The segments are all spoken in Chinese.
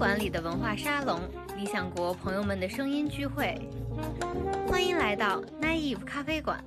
馆里的文化沙龙，理想国朋友们的声音聚会，欢迎来到 Naive 咖啡馆。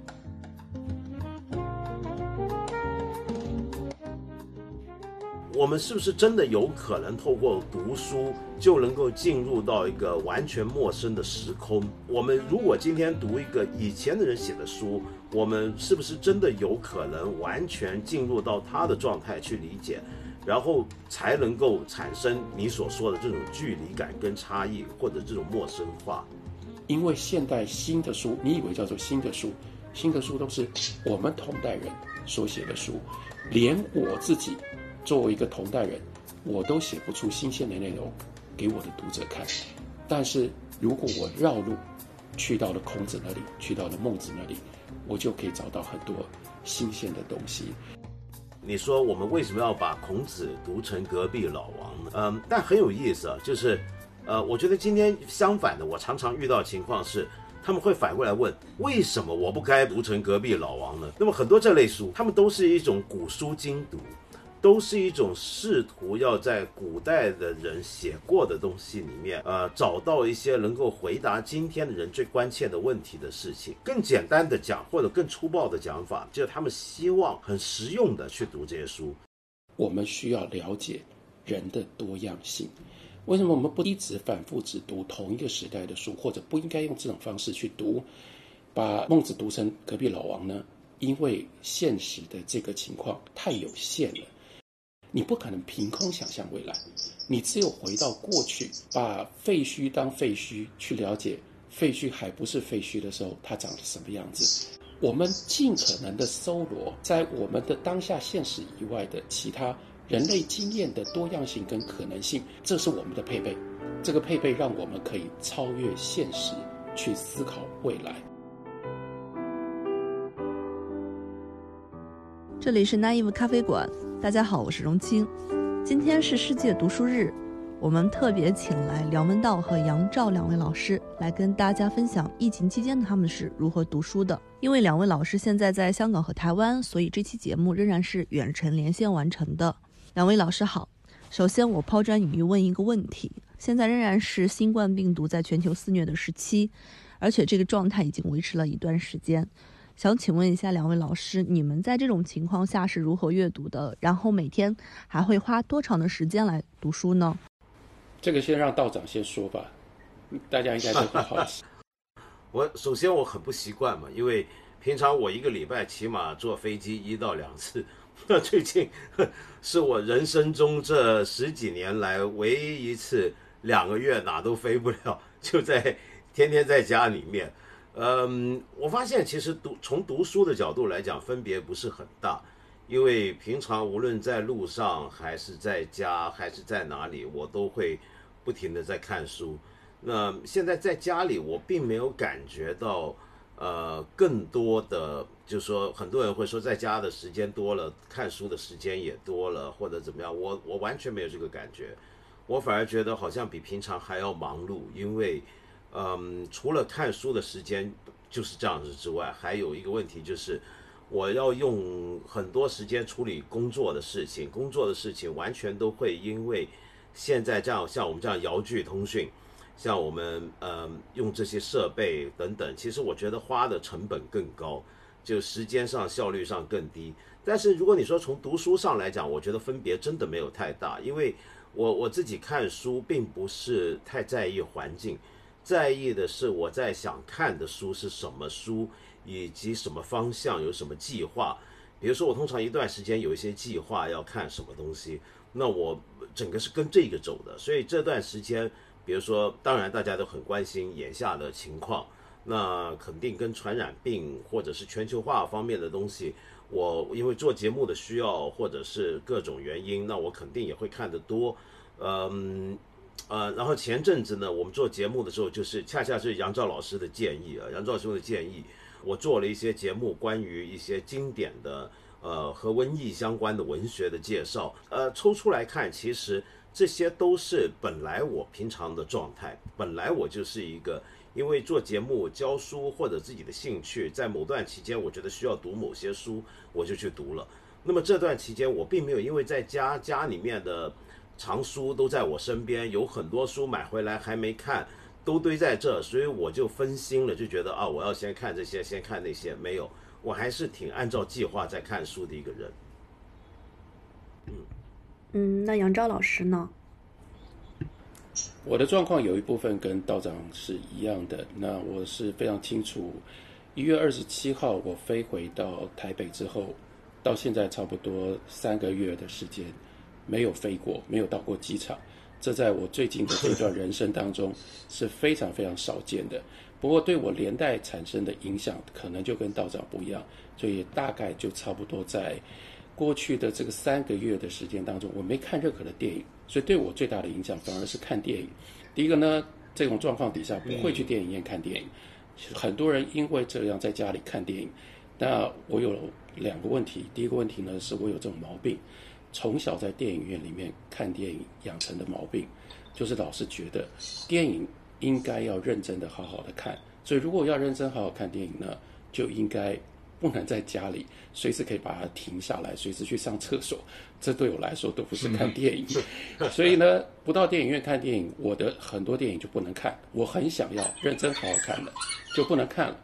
我们是不是真的有可能透过读书就能够进入到一个完全陌生的时空？我们如果今天读一个以前的人写的书，我们是不是真的有可能完全进入到他的状态去理解，然后才能够产生你所说的这种距离感跟差异，或者这种陌生化？因为现代新的书，你以为叫做新的书，新的书都是我们同代人所写的书，连我自己。作为一个同代人，我都写不出新鲜的内容给我的读者看。但是如果我绕路去到了孔子那里，去到了孟子那里，我就可以找到很多新鲜的东西。你说我们为什么要把孔子读成隔壁老王呢？嗯，但很有意思啊，就是，呃，我觉得今天相反的，我常常遇到情况是，他们会反过来问，为什么我不该读成隔壁老王呢？那么很多这类书，他们都是一种古书精读。都是一种试图要在古代的人写过的东西里面，呃，找到一些能够回答今天的人最关切的问题的事情。更简单的讲，或者更粗暴的讲法，就是他们希望很实用的去读这些书。我们需要了解人的多样性。为什么我们不一直反复只读同一个时代的书，或者不应该用这种方式去读，把孟子读成隔壁老王呢？因为现实的这个情况太有限了。你不可能凭空想象未来，你只有回到过去，把废墟当废墟去了解废墟还不是废墟的时候，它长什么样子。我们尽可能的搜罗在我们的当下现实以外的其他人类经验的多样性跟可能性，这是我们的配备。这个配备让我们可以超越现实，去思考未来。这里是 Naive 咖啡馆，大家好，我是荣清。今天是世界读书日，我们特别请来梁文道和杨照两位老师来跟大家分享疫情期间他们是如何读书的。因为两位老师现在在香港和台湾，所以这期节目仍然是远程连线完成的。两位老师好，首先我抛砖引玉问一个问题：现在仍然是新冠病毒在全球肆虐的时期，而且这个状态已经维持了一段时间。想请问一下两位老师，你们在这种情况下是如何阅读的？然后每天还会花多长的时间来读书呢？这个先让道长先说吧，大家应该都很好奇。我首先我很不习惯嘛，因为平常我一个礼拜起码坐飞机一到两次，那 最近 是我人生中这十几年来唯一一次两个月哪都飞不了，就在天天在家里面。嗯，我发现其实读从读书的角度来讲，分别不是很大，因为平常无论在路上还是在家还是在哪里，我都会不停的在看书。那现在在家里，我并没有感觉到，呃，更多的就是说，很多人会说在家的时间多了，看书的时间也多了，或者怎么样，我我完全没有这个感觉，我反而觉得好像比平常还要忙碌，因为。嗯，除了看书的时间就是这样子之外，还有一个问题就是，我要用很多时间处理工作的事情，工作的事情完全都会因为现在这样像我们这样遥距通讯，像我们嗯用这些设备等等，其实我觉得花的成本更高，就时间上效率上更低。但是如果你说从读书上来讲，我觉得分别真的没有太大，因为我我自己看书并不是太在意环境。在意的是我在想看的书是什么书，以及什么方向，有什么计划。比如说，我通常一段时间有一些计划要看什么东西，那我整个是跟这个走的。所以这段时间，比如说，当然大家都很关心眼下的情况，那肯定跟传染病或者是全球化方面的东西，我因为做节目的需要或者是各种原因，那我肯定也会看得多，嗯。呃，然后前阵子呢，我们做节目的时候，就是恰恰是杨照老师的建议啊，杨照师的建议，我做了一些节目，关于一些经典的呃和瘟疫相关的文学的介绍。呃，抽出来看，其实这些都是本来我平常的状态，本来我就是一个因为做节目、教书或者自己的兴趣，在某段期间，我觉得需要读某些书，我就去读了。那么这段期间，我并没有因为在家家里面的。藏书都在我身边，有很多书买回来还没看，都堆在这，所以我就分心了，就觉得啊，我要先看这些，先看那些，没有，我还是挺按照计划在看书的一个人。嗯，那杨照老师呢？我的状况有一部分跟道长是一样的。那我是非常清楚，一月二十七号我飞回到台北之后，到现在差不多三个月的时间，没有飞过，没有到过机场。这在我最近的这段人生当中是非常非常少见的。不过对我连带产生的影响，可能就跟道长不一样，所以大概就差不多在过去的这个三个月的时间当中，我没看任何的电影。所以对我最大的影响反而是看电影。第一个呢，这种状况底下不会去电影院看电影。很多人因为这样在家里看电影。那我有两个问题。第一个问题呢，是我有这种毛病，从小在电影院里面看电影养成的毛病，就是老是觉得电影应该要认真的好好的看。所以如果要认真好好看电影呢，就应该。不能在家里随时可以把它停下来，随时去上厕所，这对我来说都不是看电影。所以呢，不到电影院看电影，我的很多电影就不能看。我很想要认真好好看的，就不能看了。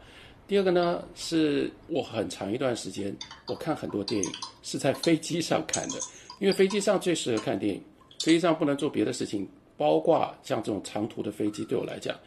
第二个呢，是我很长一段时间我看很多电影是在飞机上看的，因为飞机上最适合看电影，飞机上不能做别的事情，包括像这种长途的飞机，对我来讲，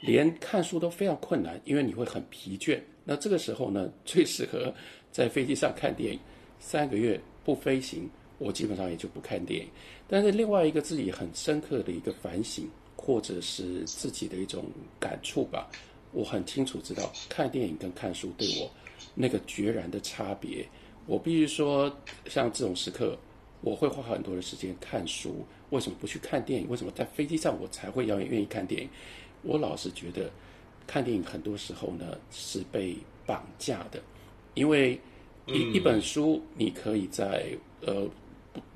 连看书都非常困难，因为你会很疲倦。那这个时候呢，最适合在飞机上看电影。三个月不飞行，我基本上也就不看电影。但是另外一个自己很深刻的一个反省，或者是自己的一种感触吧，我很清楚知道，看电影跟看书对我那个决然的差别。我必须说，像这种时刻，我会花很多的时间看书。为什么不去看电影？为什么在飞机上我才会要愿意看电影？我老是觉得。看电影很多时候呢是被绑架的，因为一一本书你可以在呃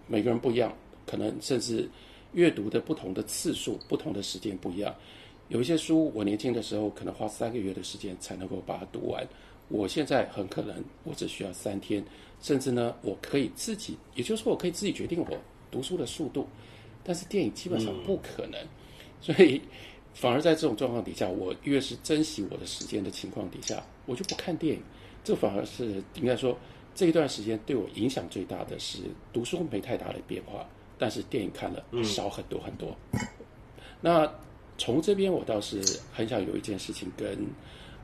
每个人不一样，可能甚至阅读的不同的次数、不同的时间不一样。有一些书我年轻的时候可能花三个月的时间才能够把它读完，我现在很可能我只需要三天，甚至呢我可以自己，也就是说我可以自己决定我读书的速度，但是电影基本上不可能，所以。反而在这种状况底下，我越是珍惜我的时间的情况底下，我就不看电影。这反而是应该说这一段时间对我影响最大的是读书没太大的变化，但是电影看了少很多很多。那从这边我倒是很想有一件事情跟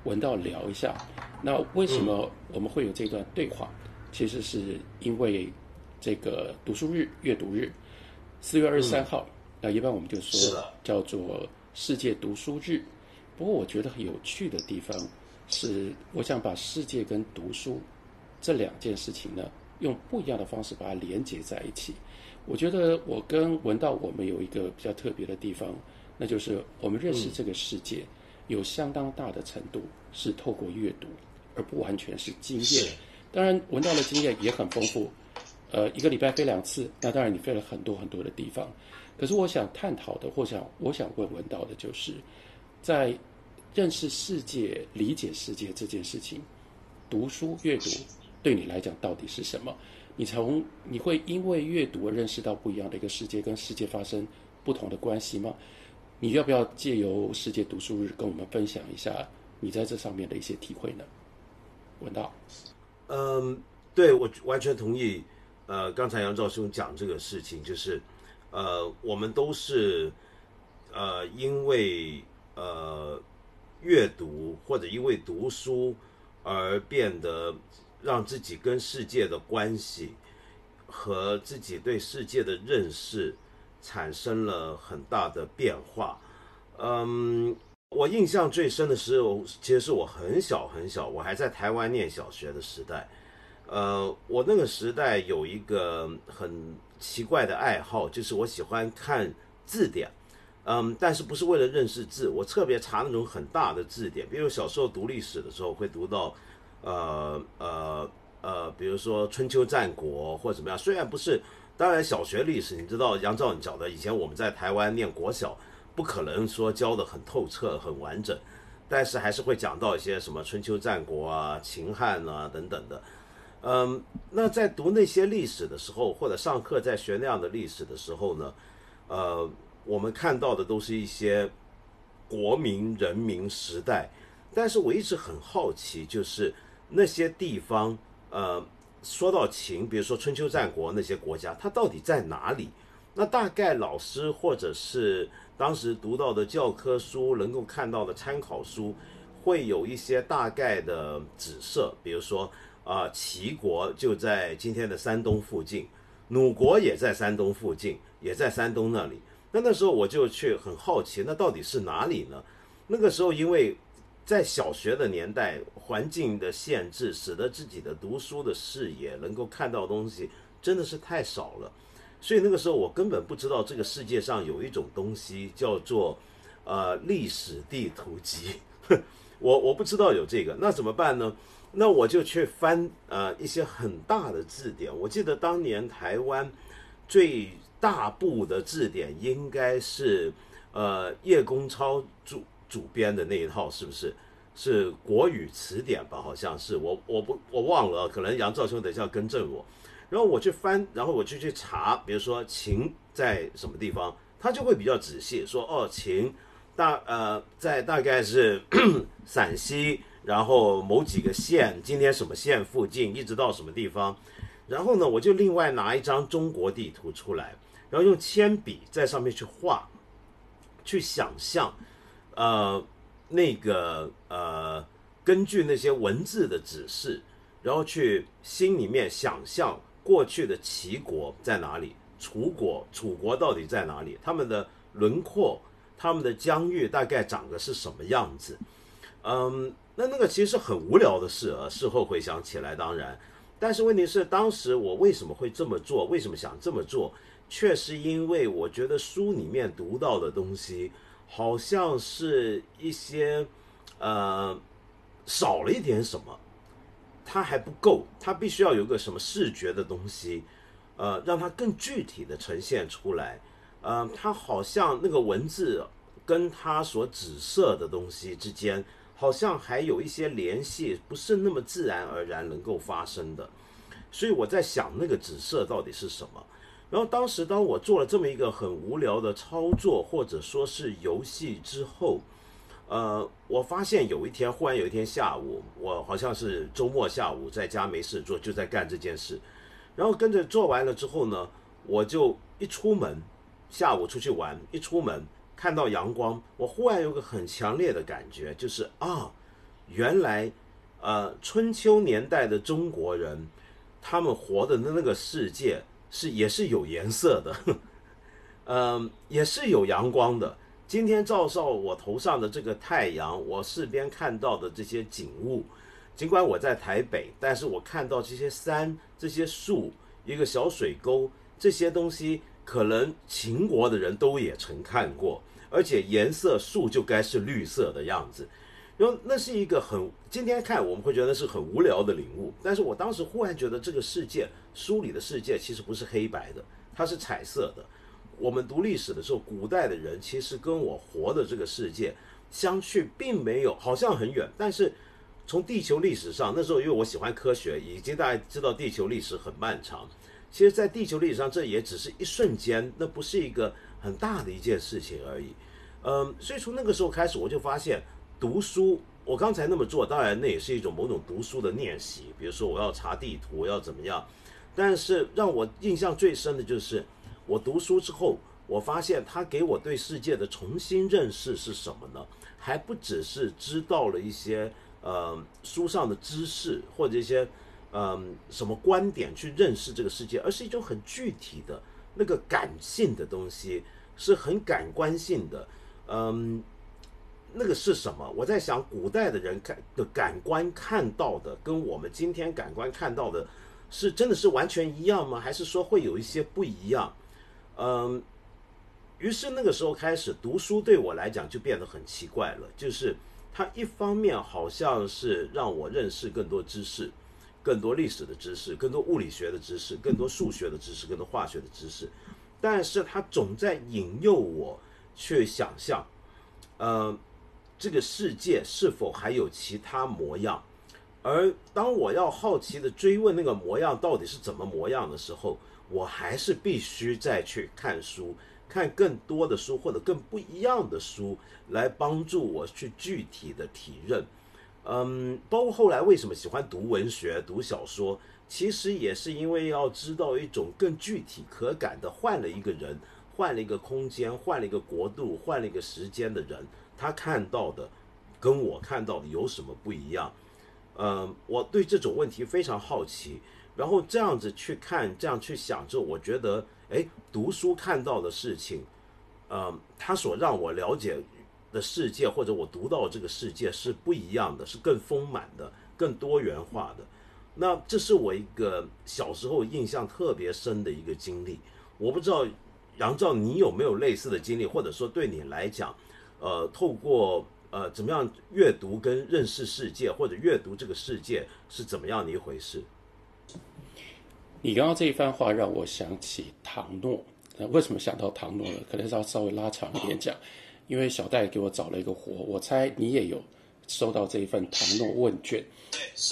文道聊一下。那为什么我们会有这段对话？其实是因为这个读书日、阅读日，四月二十三号，那一般我们就说叫做。世界读书日，不过我觉得很有趣的地方是，我想把世界跟读书这两件事情呢，用不一样的方式把它连接在一起。我觉得我跟文道我们有一个比较特别的地方，那就是我们认识这个世界有相当大的程度是透过阅读，而不完全是经验。当然，文道的经验也很丰富，呃，一个礼拜飞两次，那当然你飞了很多很多的地方。可是我想探讨的，或想我想问问到的，就是在认识世界、理解世界这件事情，读书阅读对你来讲到底是什么？你从你会因为阅读而认识到不一样的一个世界，跟世界发生不同的关系吗？你要不要借由世界读书日跟我们分享一下你在这上面的一些体会呢？文道，嗯，对我完全同意。呃，刚才杨兆兄讲这个事情，就是。呃，我们都是，呃，因为呃阅读或者因为读书而变得让自己跟世界的关系和自己对世界的认识产生了很大的变化。嗯，我印象最深的时候，其实是我很小很小，我还在台湾念小学的时代。呃，我那个时代有一个很。奇怪的爱好就是我喜欢看字典，嗯，但是不是为了认识字，我特别查那种很大的字典，比如小时候读历史的时候会读到，呃呃呃，比如说春秋战国或者怎么样，虽然不是，当然小学历史你知道杨照你讲的，以前我们在台湾念国小，不可能说教的很透彻很完整，但是还是会讲到一些什么春秋战国啊、秦汉啊等等的。嗯，那在读那些历史的时候，或者上课在学那样的历史的时候呢，呃，我们看到的都是一些国民人民时代，但是我一直很好奇，就是那些地方，呃，说到秦，比如说春秋战国那些国家，它到底在哪里？那大概老师或者是当时读到的教科书，能够看到的参考书，会有一些大概的指涉，比如说。啊，齐国就在今天的山东附近，鲁国也在山东附近，也在山东那里。那那时候我就去很好奇，那到底是哪里呢？那个时候因为在小学的年代，环境的限制，使得自己的读书的视野能够看到东西真的是太少了，所以那个时候我根本不知道这个世界上有一种东西叫做呃历史地图集，我我不知道有这个，那怎么办呢？那我就去翻呃一些很大的字典，我记得当年台湾最大部的字典应该是呃叶公超著主编的那一套，是不是？是国语词典吧？好像是，我我不我忘了，可能杨兆兄等一下要更正我。然后我去翻，然后我就去查，比如说秦在什么地方，他就会比较仔细说哦，秦大呃在大概是 陕西。然后某几个县，今天什么县附近，一直到什么地方，然后呢，我就另外拿一张中国地图出来，然后用铅笔在上面去画，去想象，呃，那个呃，根据那些文字的指示，然后去心里面想象过去的齐国在哪里，楚国楚国到底在哪里，他们的轮廓，他们的疆域大概长得是什么样子，嗯。那那个其实很无聊的事啊，事后回想起来当然，但是问题是当时我为什么会这么做？为什么想这么做？却是因为我觉得书里面读到的东西，好像是一些呃少了一点什么，它还不够，它必须要有个什么视觉的东西，呃，让它更具体的呈现出来。呃，它好像那个文字跟它所指涉的东西之间。好像还有一些联系，不是那么自然而然能够发生的，所以我在想那个紫色到底是什么。然后当时当我做了这么一个很无聊的操作，或者说是游戏之后，呃，我发现有一天忽然有一天下午，我好像是周末下午在家没事做，就在干这件事。然后跟着做完了之后呢，我就一出门，下午出去玩，一出门。看到阳光，我忽然有个很强烈的感觉，就是啊，原来，呃，春秋年代的中国人，他们活的那个世界是也是有颜色的，嗯，也是有阳光的。今天照照我头上的这个太阳，我四边看到的这些景物，尽管我在台北，但是我看到这些山、这些树、一个小水沟这些东西。可能秦国的人都也曾看过，而且颜色树就该是绿色的样子，然后那是一个很今天看我们会觉得是很无聊的领悟，但是我当时忽然觉得这个世界书里的世界其实不是黑白的，它是彩色的。我们读历史的时候，古代的人其实跟我活的这个世界相去并没有好像很远，但是从地球历史上那时候因为我喜欢科学，已经大家知道地球历史很漫长。其实，在地球历史上，这也只是一瞬间，那不是一个很大的一件事情而已。嗯，所以从那个时候开始，我就发现读书，我刚才那么做，当然那也是一种某种读书的练习。比如说，我要查地图，我要怎么样？但是让我印象最深的就是，我读书之后，我发现他给我对世界的重新认识是什么呢？还不只是知道了一些呃书上的知识或者一些。嗯，什么观点去认识这个世界，而是一种很具体的那个感性的东西，是很感官性的。嗯，那个是什么？我在想，古代的人看的感官看到的，跟我们今天感官看到的，是真的是完全一样吗？还是说会有一些不一样？嗯，于是那个时候开始读书，对我来讲就变得很奇怪了。就是它一方面好像是让我认识更多知识。更多历史的知识，更多物理学的知识，更多数学的知识，更多化学的知识，但是它总在引诱我去想象，呃，这个世界是否还有其他模样？而当我要好奇的追问那个模样到底是怎么模样的时候，我还是必须再去看书，看更多的书或者更不一样的书，来帮助我去具体的体认。嗯，包括后来为什么喜欢读文学、读小说，其实也是因为要知道一种更具体可感的，换了一个人，换了一个空间，换了一个国度，换了一个时间的人，他看到的跟我看到的有什么不一样？嗯，我对这种问题非常好奇，然后这样子去看，这样去想之后，我觉得，哎，读书看到的事情，嗯，他所让我了解。的世界，或者我读到这个世界是不一样的，是更丰满的、更多元化的。那这是我一个小时候印象特别深的一个经历。我不知道杨照你有没有类似的经历，或者说对你来讲，呃，透过呃怎么样阅读跟认识世界，或者阅读这个世界是怎么样的一回事？你刚刚这一番话让我想起唐诺。那为什么想到唐诺呢？可能是要稍微拉长一点讲。因为小戴给我找了一个活，我猜你也有收到这一份唐诺问卷。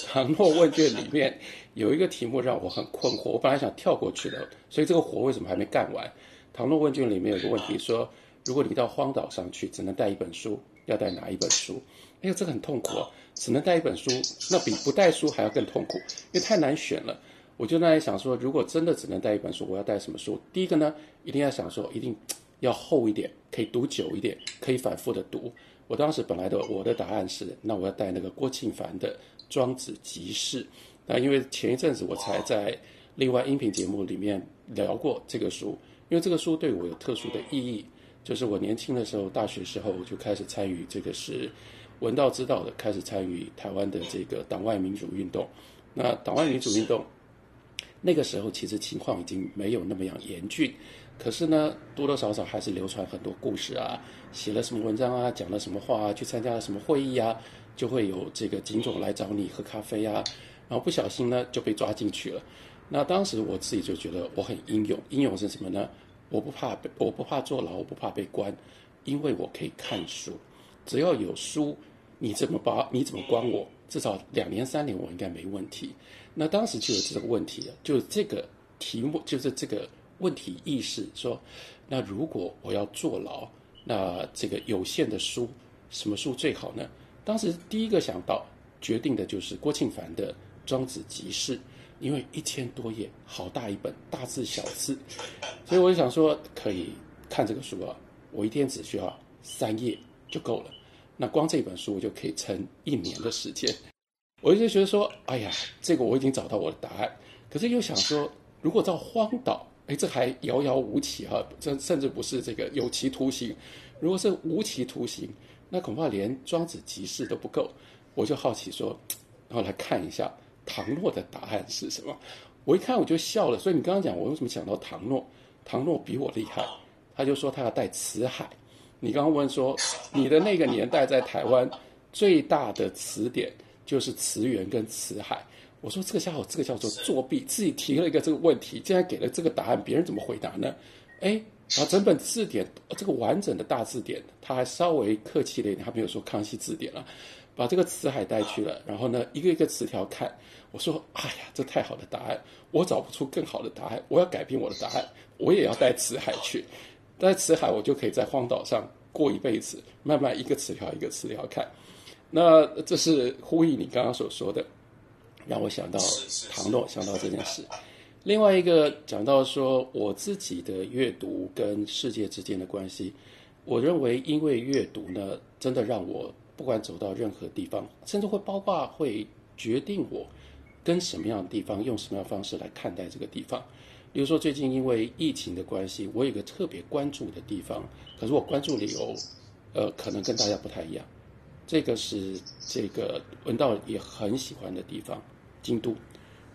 唐诺问卷里面有一个题目让我很困惑，我本来想跳过去的，所以这个活为什么还没干完？唐诺问卷里面有个问题说，如果你到荒岛上去，只能带一本书，要带哪一本书？哎呦，这个很痛苦啊！只能带一本书，那比不带书还要更痛苦，因为太难选了。我就在想说，如果真的只能带一本书，我要带什么书？第一个呢，一定要想说，一定。要厚一点，可以读久一点，可以反复的读。我当时本来的我的答案是，那我要带那个郭庆凡的《庄子集释》。那因为前一阵子我才在另外音频节目里面聊过这个书，因为这个书对我有特殊的意义。就是我年轻的时候，大学时候就开始参与这个是文道知道的，开始参与台湾的这个党外民主运动。那党外民主运动那个时候其实情况已经没有那么样严峻。可是呢，多多少少还是流传很多故事啊，写了什么文章啊，讲了什么话啊，去参加了什么会议啊，就会有这个警总来找你喝咖啡啊，然后不小心呢就被抓进去了。那当时我自己就觉得我很英勇，英勇是什么呢？我不怕被，我不怕坐牢，我不怕被关，因为我可以看书，只要有书，你怎么把你怎么关我？至少两年三年我应该没问题。那当时就有这个问题了，就这个题目，就是这个。问题意识说，那如果我要坐牢，那这个有限的书，什么书最好呢？当时第一个想到决定的就是郭庆凡的《庄子集释》，因为一千多页，好大一本，大字小字，所以我就想说，可以看这个书啊，我一天只需要三页就够了。那光这本书我就可以撑一年的时间。我就觉得说，哎呀，这个我已经找到我的答案，可是又想说，如果到荒岛。哎，这还遥遥无期哈，这甚至不是这个有期徒刑。如果是无期徒刑，那恐怕连庄子集市都不够。我就好奇说，然后来看一下唐诺的答案是什么。我一看我就笑了。所以你刚刚讲我为什么想到唐诺？唐诺比我厉害，他就说他要带词海。你刚刚问说，你的那个年代在台湾最大的词典就是词源跟词海。我说这个家伙，这个叫做作弊，自己提了一个这个问题，竟然给了这个答案，别人怎么回答呢？哎，把整本字典，这个完整的大字典，他还稍微客气了一点，他没有说康熙字典了，把这个词海带去了，然后呢，一个一个词条看。我说，哎呀，这太好的答案，我找不出更好的答案，我要改变我的答案，我也要带词海去，带词海，我就可以在荒岛上过一辈子，慢慢一个词条一个词条看。那这是呼应你刚刚所说的。让我想到唐诺，想到这件事。另外一个讲到说，我自己的阅读跟世界之间的关系，我认为因为阅读呢，真的让我不管走到任何地方，甚至会包括会决定我跟什么样的地方用什么样的方式来看待这个地方。比如说最近因为疫情的关系，我有个特别关注的地方，可是我关注理由，呃，可能跟大家不太一样。这个是这个文道也很喜欢的地方。京都，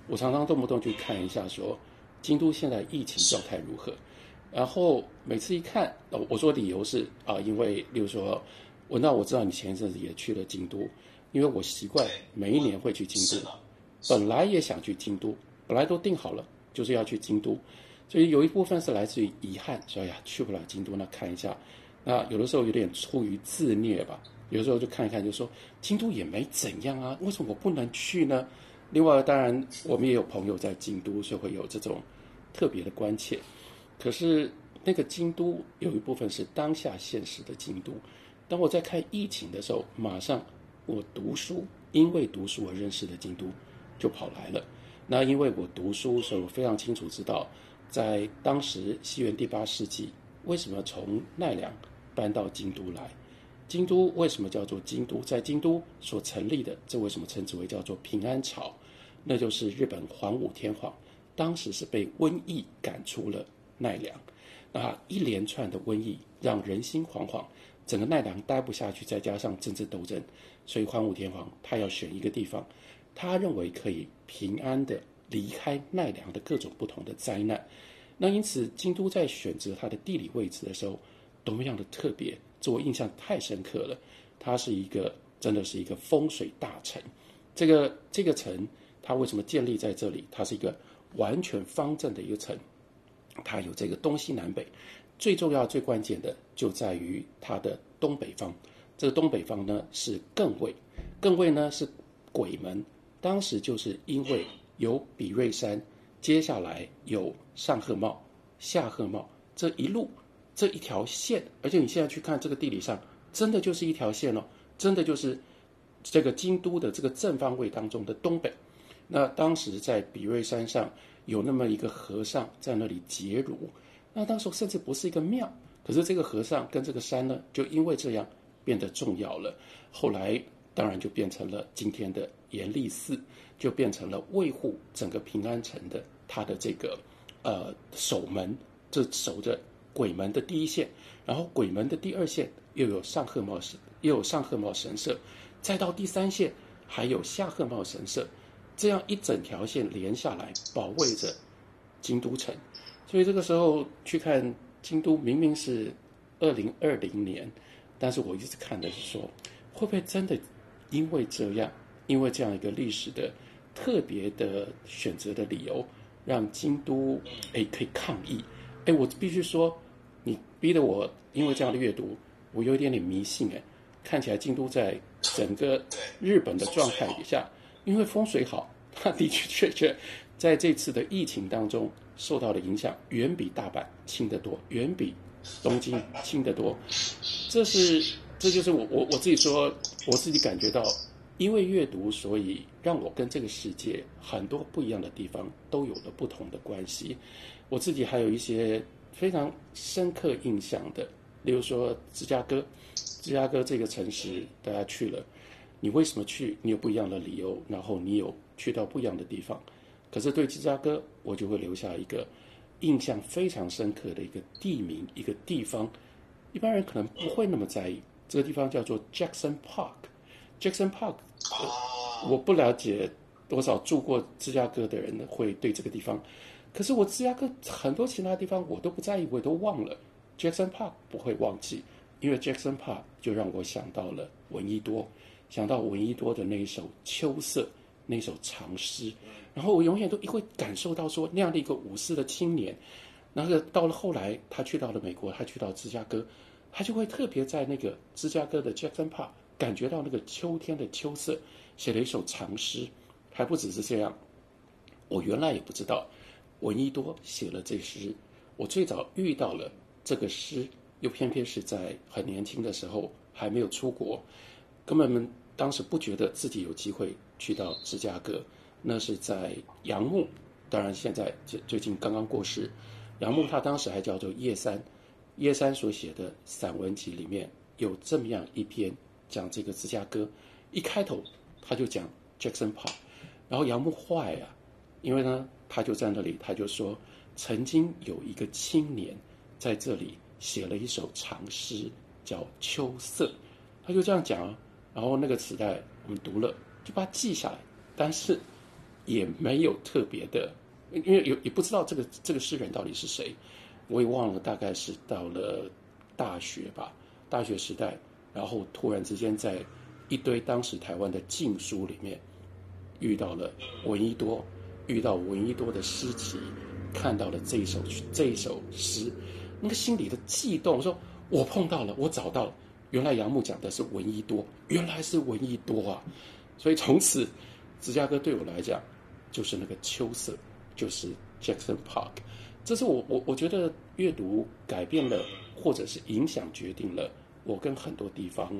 我常常动不动去看一下，说京都现在疫情状态如何。然后每次一看，我说理由是啊，因为例如说，我那我知道你前一阵子也去了京都，因为我习惯每一年会去京都，本来也想去京都，本来都定好了就是要去京都，所以有一部分是来自于遗憾，说呀去不了京都，那看一下那有的时候有点出于自虐吧，有时候就看一看，就说京都也没怎样啊，为什么我不能去呢？另外，当然我们也有朋友在京都，所以会有这种特别的关切。可是那个京都有一部分是当下现实的京都。当我在看疫情的时候，马上我读书，因为读书而认识的京都就跑来了。那因为我读书，所以我非常清楚知道，在当时西元第八世纪，为什么从奈良搬到京都来？京都为什么叫做京都？在京都所成立的，这为什么称之为叫做平安朝？那就是日本桓武天皇当时是被瘟疫赶出了奈良，那一连串的瘟疫让人心惶惶，整个奈良待不下去，再加上政治斗争，所以桓武天皇他要选一个地方，他认为可以平安的离开奈良的各种不同的灾难。那因此，京都在选择它的地理位置的时候，多么样的特别。这我印象太深刻了，它是一个真的是一个风水大城。这个这个城，它为什么建立在这里？它是一个完全方正的一个城，它有这个东西南北。最重要、最关键的就在于它的东北方。这个东北方呢是艮位，艮位呢是鬼门。当时就是因为有比瑞山，接下来有上鹤茂、下鹤茂这一路。这一条线，而且你现在去看这个地理上，真的就是一条线哦，真的就是这个京都的这个正方位当中的东北。那当时在比瑞山上有那么一个和尚在那里结庐，那当时甚至不是一个庙，可是这个和尚跟这个山呢，就因为这样变得重要了。后来当然就变成了今天的严立寺，就变成了卫护整个平安城的他的这个呃守门，这守着。鬼门的第一线，然后鬼门的第二线又有上鹤茂神，又有上鹤茂神社，再到第三线还有下鹤茂神社，这样一整条线连下来，保卫着京都城。所以这个时候去看京都，明明是二零二零年，但是我一直看的是说，会不会真的因为这样，因为这样一个历史的特别的选择的理由，让京都诶可以抗议。哎，我必须说，你逼得我因为这样的阅读，我有一点点迷信。哎，看起来京都在整个日本的状态底下，因为风水好，它的确确确在这次的疫情当中受到的影响远比大阪轻得多，远比东京轻得多。这是，这就是我我我自己说，我自己感觉到，因为阅读，所以让我跟这个世界很多不一样的地方都有了不同的关系。我自己还有一些非常深刻印象的，例如说芝加哥，芝加哥这个城市，大家去了，你为什么去？你有不一样的理由，然后你有去到不一样的地方。可是对芝加哥，我就会留下一个印象非常深刻的一个地名，一个地方，一般人可能不会那么在意。这个地方叫做 Jackson Park。Jackson Park，我不了解多少住过芝加哥的人呢，会对这个地方。可是我芝加哥很多其他地方我都不在意，我都忘了。Jackson Park 不会忘记，因为 Jackson Park 就让我想到了闻一多，想到闻一多的那一首《秋色》那首长诗，然后我永远都会感受到说那样的一个武士的青年，那个到了后来他去到了美国，他去到芝加哥，他就会特别在那个芝加哥的 Jackson Park 感觉到那个秋天的秋色，写了一首长诗，还不只是这样，我原来也不知道。闻一多写了这诗，我最早遇到了这个诗，又偏偏是在很年轻的时候，还没有出国，根本当时不觉得自己有机会去到芝加哥。那是在杨牧，当然现在最最近刚刚过世。杨牧他当时还叫做叶三，叶三所写的散文集里面有这么样一篇讲这个芝加哥，一开头他就讲 Jackson Park，然后杨牧坏啊，因为呢。他就在那里，他就说，曾经有一个青年在这里写了一首长诗，叫《秋色》。他就这样讲啊，然后那个磁带我们读了，就把它记下来，但是也没有特别的，因为有也不知道这个这个诗人到底是谁，我也忘了，大概是到了大学吧，大学时代，然后突然之间在一堆当时台湾的禁书里面遇到了闻一多。遇到闻一多的诗集，看到了这一首这一首诗，那个心里的悸动，说我碰到了，我找到了，原来杨牧讲的是闻一多，原来是闻一多啊！所以从此，芝加哥对我来讲就是那个秋色，就是 Jackson Park。这是我我我觉得阅读改变了，或者是影响决定了我跟很多地方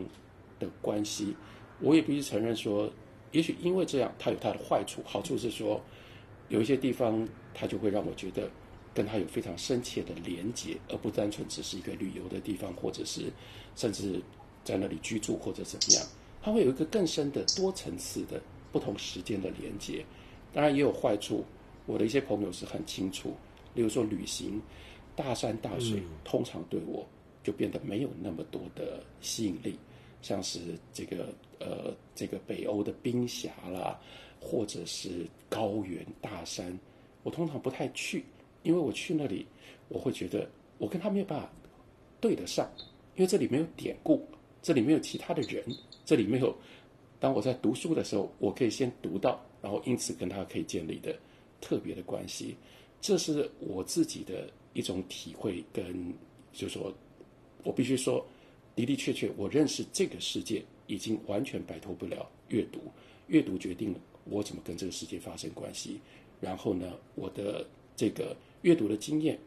的关系。我也必须承认说，也许因为这样，它有它的坏处。好处是说，有一些地方它就会让我觉得跟它有非常深切的连结，而不单纯只是一个旅游的地方，或者是甚至在那里居住或者怎么样。它会有一个更深的多层次的不同时间的连接。当然也有坏处，我的一些朋友是很清楚。例如说旅行，大山大水通常对我就变得没有那么多的吸引力，像是这个呃这个北欧的冰峡啦，或者是高原大山，我通常不太去，因为我去那里，我会觉得我跟他没有办法对得上，因为这里没有典故，这里没有其他的人，这里没有当我在读书的时候，我可以先读到，然后因此跟他可以建立的特别的关系。这是我自己的一种体会，跟就是说，我必须说，的的确确，我认识这个世界已经完全摆脱不了阅读，阅读决定了我怎么跟这个世界发生关系。然后呢，我的这个阅读的经验，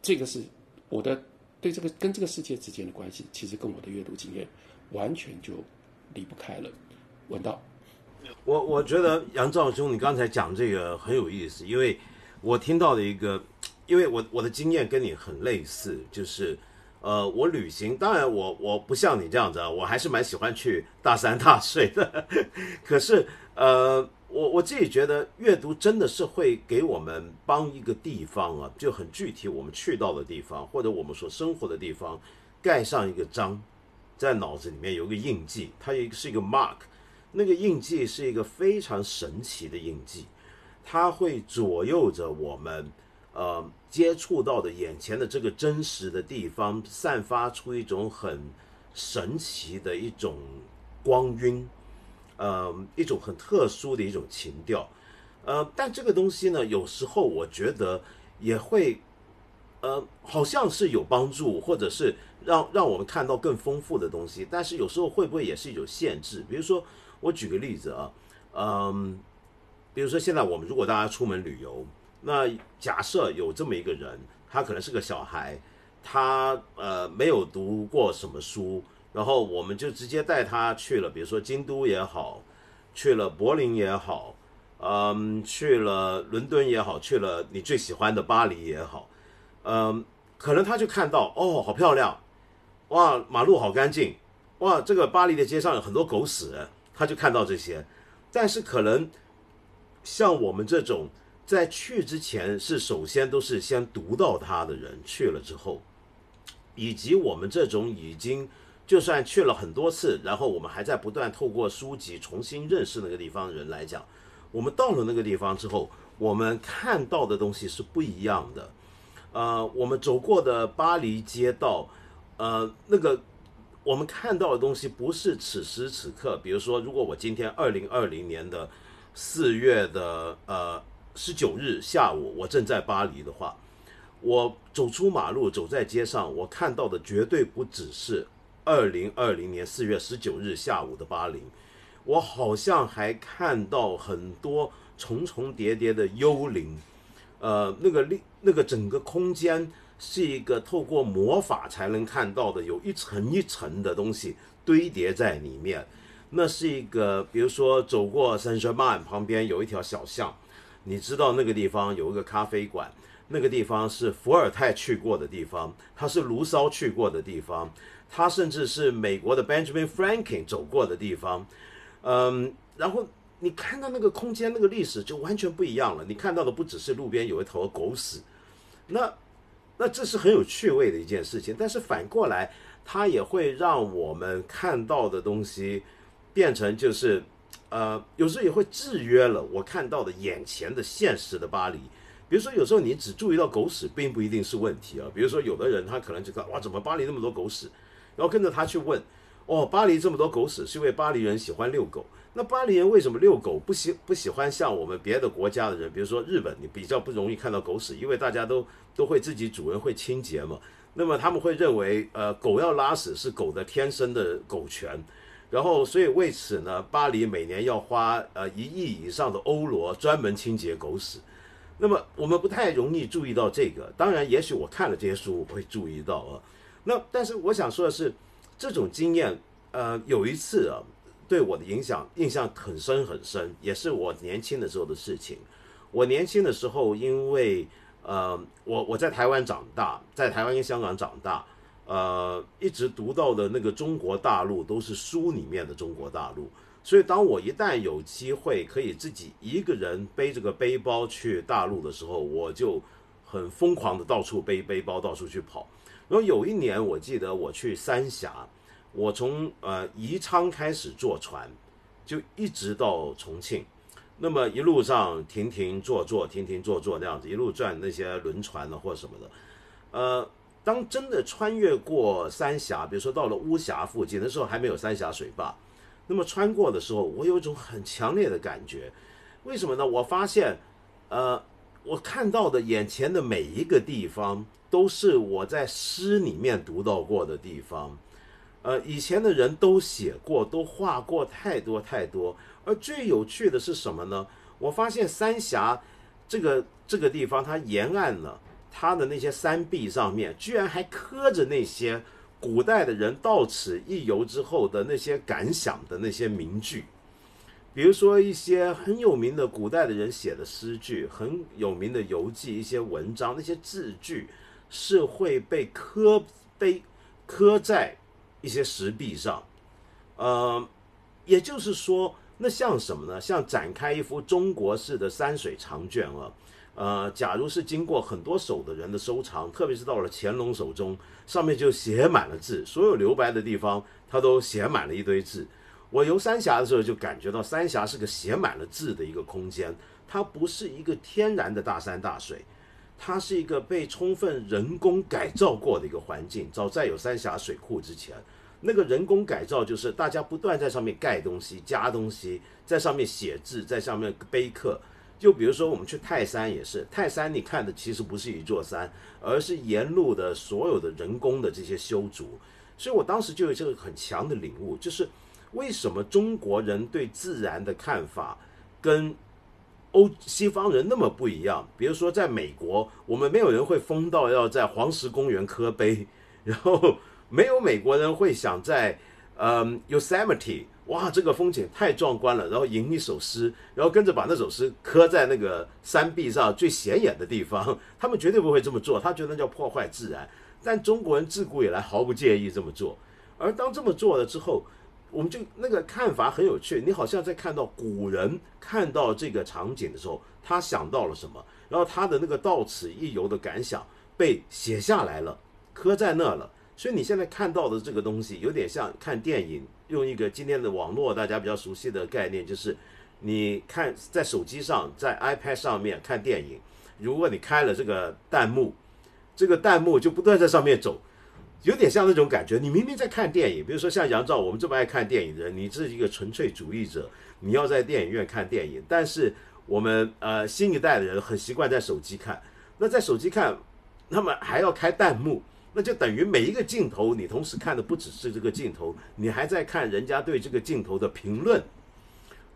这个是我的对这个跟这个世界之间的关系，其实跟我的阅读经验完全就离不开了。文道。我我觉得杨兆兄，你刚才讲这个很有意思，因为我听到的一个，因为我我的经验跟你很类似，就是，呃，我旅行，当然我我不像你这样子啊，我还是蛮喜欢去大山大水的，可是呃，我我自己觉得阅读真的是会给我们帮一个地方啊，就很具体我们去到的地方或者我们所生活的地方盖上一个章，在脑子里面有个印记，它也是一个 mark。那个印记是一个非常神奇的印记，它会左右着我们，呃，接触到的眼前的这个真实的地方，散发出一种很神奇的一种光晕，呃，一种很特殊的一种情调，呃，但这个东西呢，有时候我觉得也会，呃，好像是有帮助，或者是让让我们看到更丰富的东西，但是有时候会不会也是一种限制？比如说。我举个例子啊，嗯，比如说现在我们如果大家出门旅游，那假设有这么一个人，他可能是个小孩，他呃没有读过什么书，然后我们就直接带他去了，比如说京都也好，去了柏林也好，嗯，去了伦敦也好，去了你最喜欢的巴黎也好，嗯，可能他就看到哦，好漂亮，哇，马路好干净，哇，这个巴黎的街上有很多狗屎。他就看到这些，但是可能像我们这种在去之前是首先都是先读到它的人去了之后，以及我们这种已经就算去了很多次，然后我们还在不断透过书籍重新认识那个地方的人来讲，我们到了那个地方之后，我们看到的东西是不一样的。呃，我们走过的巴黎街道，呃，那个。我们看到的东西不是此时此刻，比如说，如果我今天二零二零年的四月的呃十九日下午，我正在巴黎的话，我走出马路，走在街上，我看到的绝对不只是二零二零年四月十九日下午的巴黎，我好像还看到很多重重叠叠的幽灵，呃，那个那那个整个空间。是一个透过魔法才能看到的，有一层一层的东西堆叠在里面。那是一个，比如说走过圣日曼旁边有一条小巷，你知道那个地方有一个咖啡馆，那个地方是伏尔泰去过的地方，它是卢骚去过的地方，它甚至是美国的 Benjamin Franklin 走过的地方。嗯，然后你看到那个空间那个历史就完全不一样了。你看到的不只是路边有一头狗屎，那。那这是很有趣味的一件事情，但是反过来，它也会让我们看到的东西变成就是，呃，有时候也会制约了我看到的眼前的现实的巴黎。比如说，有时候你只注意到狗屎，并不一定是问题啊。比如说，有的人他可能就看哇，怎么巴黎那么多狗屎，然后跟着他去问，哦，巴黎这么多狗屎，是因为巴黎人喜欢遛狗。那巴黎人为什么遛狗不喜不喜欢像我们别的国家的人，比如说日本，你比较不容易看到狗屎，因为大家都都会自己主人会清洁嘛。那么他们会认为，呃，狗要拉屎是狗的天生的狗权。然后，所以为此呢，巴黎每年要花呃一亿以上的欧罗专门清洁狗屎。那么我们不太容易注意到这个。当然，也许我看了这些书，我会注意到啊。那但是我想说的是，这种经验，呃，有一次啊。对我的影响印象很深很深，也是我年轻的时候的事情。我年轻的时候，因为呃，我我在台湾长大，在台湾跟香港长大，呃，一直读到的那个中国大陆都是书里面的中国大陆。所以，当我一旦有机会可以自己一个人背着个背包去大陆的时候，我就很疯狂的到处背背包，到处去跑。然后有一年，我记得我去三峡。我从呃宜昌开始坐船，就一直到重庆，那么一路上停停坐坐，停停坐坐那样子，一路转那些轮船呢或什么的，呃，当真的穿越过三峡，比如说到了巫峡附近的时候，还没有三峡水坝，那么穿过的时候，我有一种很强烈的感觉，为什么呢？我发现，呃，我看到的眼前的每一个地方，都是我在诗里面读到过的地方。呃，以前的人都写过，都画过太多太多。而最有趣的是什么呢？我发现三峡这个这个地方，它沿岸呢，它的那些山壁上面，居然还刻着那些古代的人到此一游之后的那些感想的那些名句。比如说一些很有名的古代的人写的诗句，很有名的游记，一些文章，那些字句是会被刻碑刻在。一些石壁上，呃，也就是说，那像什么呢？像展开一幅中国式的山水长卷啊，呃，假如是经过很多手的人的收藏，特别是到了乾隆手中，上面就写满了字，所有留白的地方，他都写满了一堆字。我游三峡的时候就感觉到，三峡是个写满了字的一个空间，它不是一个天然的大山大水。它是一个被充分人工改造过的一个环境。早在有三峡水库之前，那个人工改造就是大家不断在上面盖东西、加东西，在上面写字，在上面碑刻。就比如说我们去泰山也是，泰山你看的其实不是一座山，而是沿路的所有的人工的这些修筑。所以我当时就有这个很强的领悟，就是为什么中国人对自然的看法跟。欧西方人那么不一样，比如说在美国，我们没有人会疯到要在黄石公园刻碑，然后没有美国人会想在嗯 Yosemite，哇，这个风景太壮观了，然后吟一首诗，然后跟着把那首诗刻在那个山壁上最显眼的地方，他们绝对不会这么做，他觉得那叫破坏自然。但中国人自古以来毫不介意这么做，而当这么做了之后。我们就那个看法很有趣，你好像在看到古人看到这个场景的时候，他想到了什么，然后他的那个到此一游的感想被写下来了，刻在那了。所以你现在看到的这个东西，有点像看电影，用一个今天的网络大家比较熟悉的概念，就是你看在手机上，在 iPad 上面看电影，如果你开了这个弹幕，这个弹幕就不断在上面走。有点像那种感觉，你明明在看电影，比如说像杨照，我们这么爱看电影的人，你是一个纯粹主义者，你要在电影院看电影。但是我们呃新一代的人很习惯在手机看，那在手机看，那么还要开弹幕，那就等于每一个镜头你同时看的不只是这个镜头，你还在看人家对这个镜头的评论，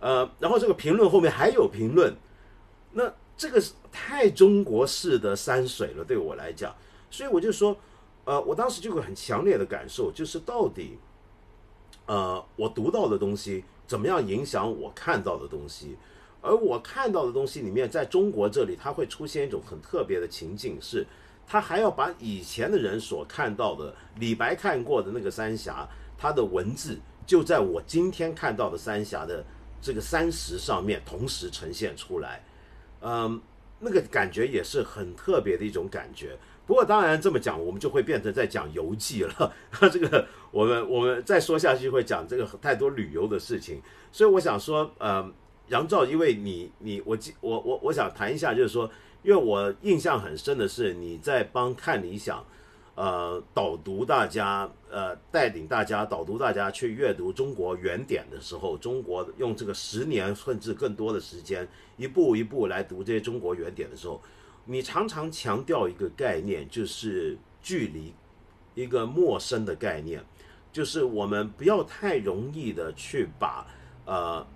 呃，然后这个评论后面还有评论，那这个太中国式的山水了，对我来讲，所以我就说。呃，我当时就有很强烈的感受，就是到底，呃，我读到的东西怎么样影响我看到的东西，而我看到的东西里面，在中国这里，它会出现一种很特别的情境，是他还要把以前的人所看到的李白看过的那个三峡，它的文字就在我今天看到的三峡的这个山石上面同时呈现出来，嗯，那个感觉也是很特别的一种感觉。不过当然这么讲，我们就会变成在讲游记了。这个我们我们再说下去会讲这个太多旅游的事情，所以我想说，呃，杨照，因为你你我我我我想谈一下，就是说，因为我印象很深的是你在帮看理想，呃导读大家，呃带领大家导读大家去阅读中国原点的时候，中国用这个十年甚至更多的时间，一步一步来读这些中国原点的时候，你常常强调一个概念，就是距离，一个陌生的概念，就是我们不要太容易的去把呃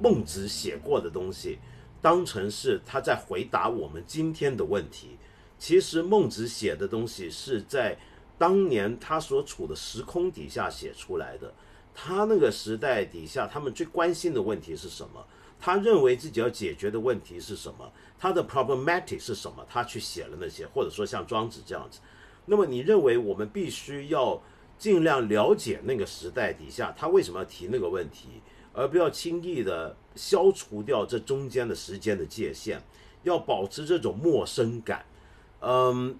孟子写过的东西。当成是他在回答我们今天的问题。其实孟子写的东西是在当年他所处的时空底下写出来的。他那个时代底下，他们最关心的问题是什么？他认为自己要解决的问题是什么？他的 problematic 是什么？他去写了那些，或者说像庄子这样子。那么你认为我们必须要尽量了解那个时代底下他为什么要提那个问题？而不要轻易的消除掉这中间的时间的界限，要保持这种陌生感。嗯，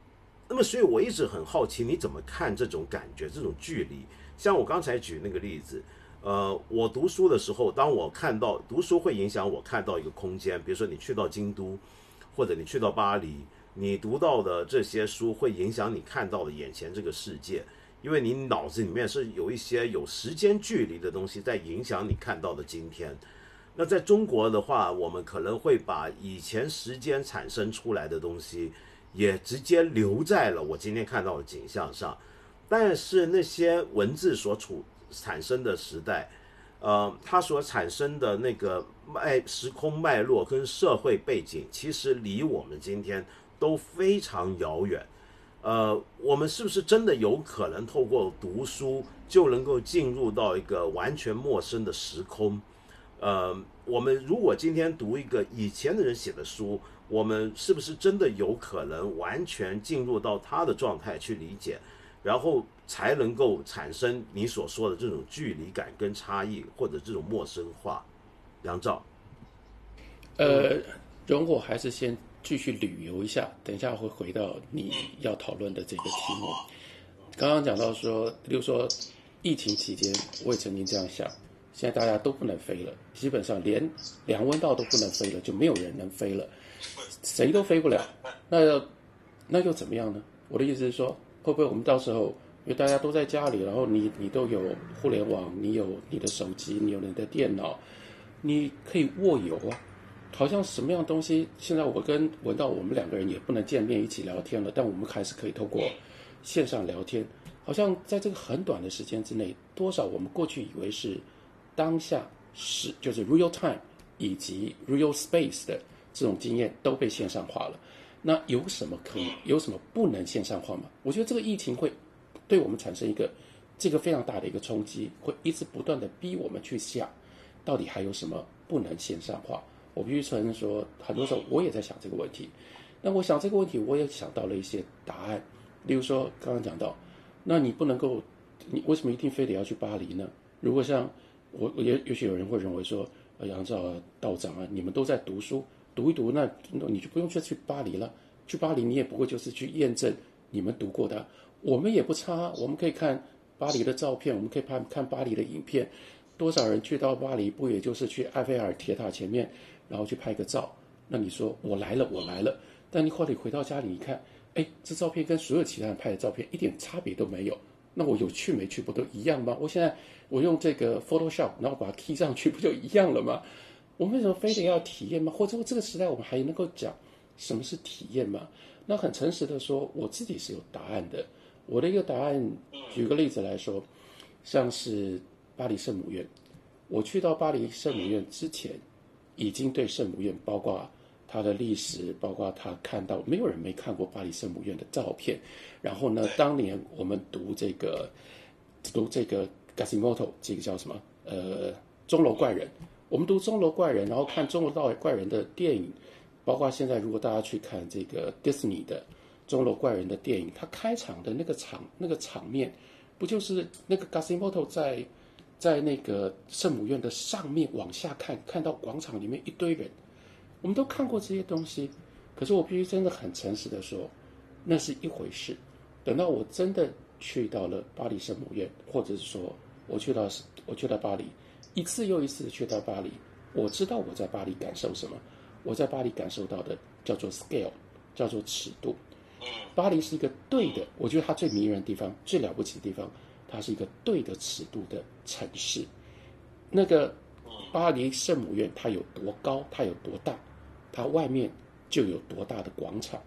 那么所以我一直很好奇，你怎么看这种感觉、这种距离？像我刚才举那个例子，呃，我读书的时候，当我看到读书会影响我看到一个空间，比如说你去到京都，或者你去到巴黎，你读到的这些书会影响你看到的眼前这个世界。因为你脑子里面是有一些有时间距离的东西在影响你看到的今天。那在中国的话，我们可能会把以前时间产生出来的东西，也直接留在了我今天看到的景象上。但是那些文字所处产生的时代，呃，它所产生的那个脉时空脉络跟社会背景，其实离我们今天都非常遥远。呃，我们是不是真的有可能透过读书就能够进入到一个完全陌生的时空？呃，我们如果今天读一个以前的人写的书，我们是不是真的有可能完全进入到他的状态去理解，然后才能够产生你所说的这种距离感跟差异，或者这种陌生化？杨照，呃，容我还是先。继续旅游一下，等一下会回到你要讨论的这个题目。刚刚讲到说，比如说疫情期间，我也曾经这样想：现在大家都不能飞了，基本上连梁文道都不能飞了，就没有人能飞了，谁都飞不了。那那又怎么样呢？我的意思是说，会不会我们到时候，因为大家都在家里，然后你你都有互联网，你有你的手机，你有你的电脑，你可以握有啊。好像什么样东西？现在我跟文道，我们两个人也不能见面一起聊天了，但我们还是可以透过线上聊天。好像在这个很短的时间之内，多少我们过去以为是当下是就是 real time 以及 real space 的这种经验都被线上化了。那有什么可以有什么不能线上化吗？我觉得这个疫情会对我们产生一个这个非常大的一个冲击，会一直不断的逼我们去想，到底还有什么不能线上化。我必须承认说，很多时候我也在想这个问题。那我想这个问题，我也想到了一些答案。例如说，刚刚讲到，那你不能够，你为什么一定非得要去巴黎呢？如果像我，也也许有人会认为说，杨照啊、道长啊，你们都在读书，读一读，那你就不用去去巴黎了。去巴黎，你也不过就是去验证你们读过的。我们也不差，我们可以看巴黎的照片，我们可以看看巴黎的影片。多少人去到巴黎，不也就是去埃菲尔铁塔前面？然后去拍个照，那你说我来了，我来了。但你后来回到家里，一看，哎，这照片跟所有其他人拍的照片一点差别都没有。那我有去没去不都一样吗？我现在我用这个 Photoshop，然后把它贴上去，不就一样了吗？我为什么非得要体验吗？或者这个时代我们还能够讲什么是体验吗？那很诚实的说，我自己是有答案的。我的一个答案，举个例子来说，像是巴黎圣母院，我去到巴黎圣母院之前。已经对圣母院，包括它的历史，包括他看到没有人没看过巴黎圣母院的照片。然后呢，当年我们读这个读这个 Gasimoto 这个叫什么？呃，钟楼怪人。我们读钟楼怪人，然后看钟楼怪怪人的电影，包括现在如果大家去看这个 Disney 的钟楼怪人的电影，它开场的那个场那个场面，不就是那个 Gasimoto 在？在那个圣母院的上面往下看，看到广场里面一堆人，我们都看过这些东西。可是我必须真的很诚实的说，那是一回事。等到我真的去到了巴黎圣母院，或者是说我去到我去到巴黎，一次又一次去到巴黎，我知道我在巴黎感受什么。我在巴黎感受到的叫做 scale，叫做尺度。巴黎是一个对的，我觉得它最迷人的地方、最了不起的地方，它是一个对的尺度的城市。那个巴黎圣母院它有多高，它有多大，它外面就有多大的广场。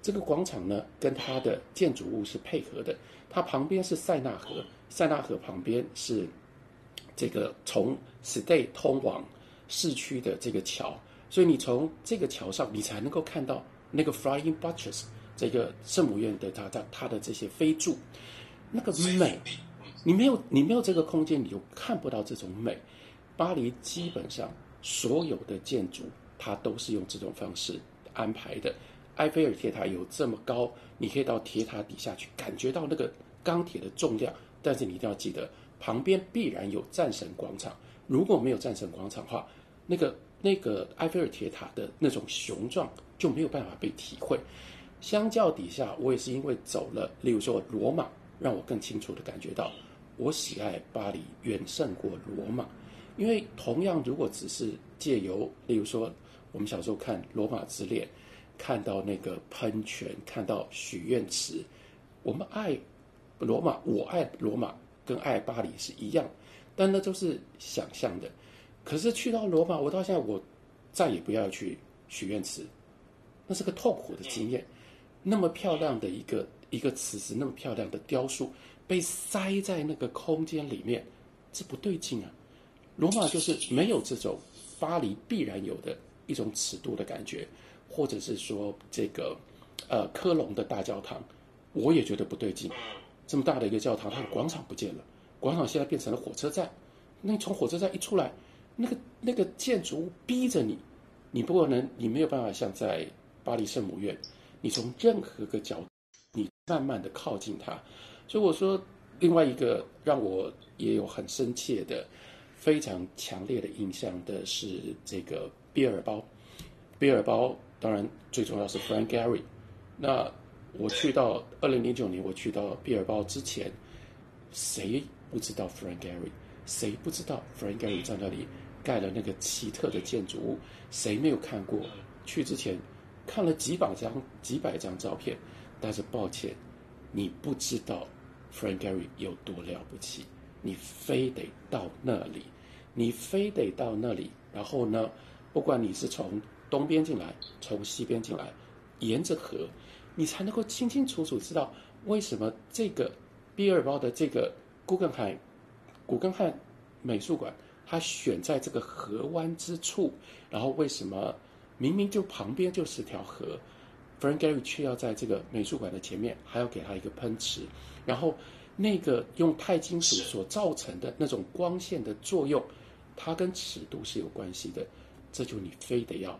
这个广场呢，跟它的建筑物是配合的。它旁边是塞纳河，塞纳河旁边是这个从 Stay 通往市区的这个桥，所以你从这个桥上，你才能够看到那个 Flying Buttress 这个圣母院的它它它的这些飞柱，那个美，你没有你没有这个空间，你就看不到这种美。巴黎基本上所有的建筑，它都是用这种方式安排的。埃菲尔铁塔有这么高，你可以到铁塔底下去感觉到那个钢铁的重量。但是你一定要记得，旁边必然有战神广场。如果没有战神广场的话，那个那个埃菲尔铁塔的那种雄壮就没有办法被体会。相较底下，我也是因为走了，例如说罗马，让我更清楚的感觉到，我喜爱巴黎远胜过罗马。因为同样，如果只是借由，例如说我们小时候看《罗马之恋》。看到那个喷泉，看到许愿池，我们爱罗马，我爱罗马，跟爱巴黎是一样，但那都是想象的。可是去到罗马，我到现在我再也不要去许愿池，那是个痛苦的经验。那么漂亮的一个一个池子，那么漂亮的雕塑，被塞在那个空间里面，这不对劲啊！罗马就是没有这种巴黎必然有的一种尺度的感觉。或者是说这个，呃，科隆的大教堂，我也觉得不对劲。这么大的一个教堂，它的广场不见了，广场现在变成了火车站。那从火车站一出来，那个那个建筑物逼着你，你不可能，你没有办法像在巴黎圣母院，你从任何个角，你慢慢的靠近它。所以我说，另外一个让我也有很深切的、非常强烈的印象的是这个毕尔包，毕尔包。当然，最重要是 Frank Gehry。那我去到二零零九年，我去到毕尔包之前，谁不知道 Frank Gehry？谁不知道 Frank Gehry 在那里盖了那个奇特的建筑物？谁没有看过？去之前看了几百张、几百张照片，但是抱歉，你不知道 Frank Gehry 有多了不起。你非得到那里，你非得到那里，然后呢，不管你是从东边进来，从西边进来，沿着河，你才能够清清楚楚知道为什么这个毕尔包的这个古根汉古根汉美术馆，它选在这个河湾之处，然后为什么明明就旁边就是条河，Frank Gehry 却要在这个美术馆的前面还要给他一个喷池，然后那个用钛金属所造成的那种光线的作用，它跟尺度是有关系的，这就你非得要。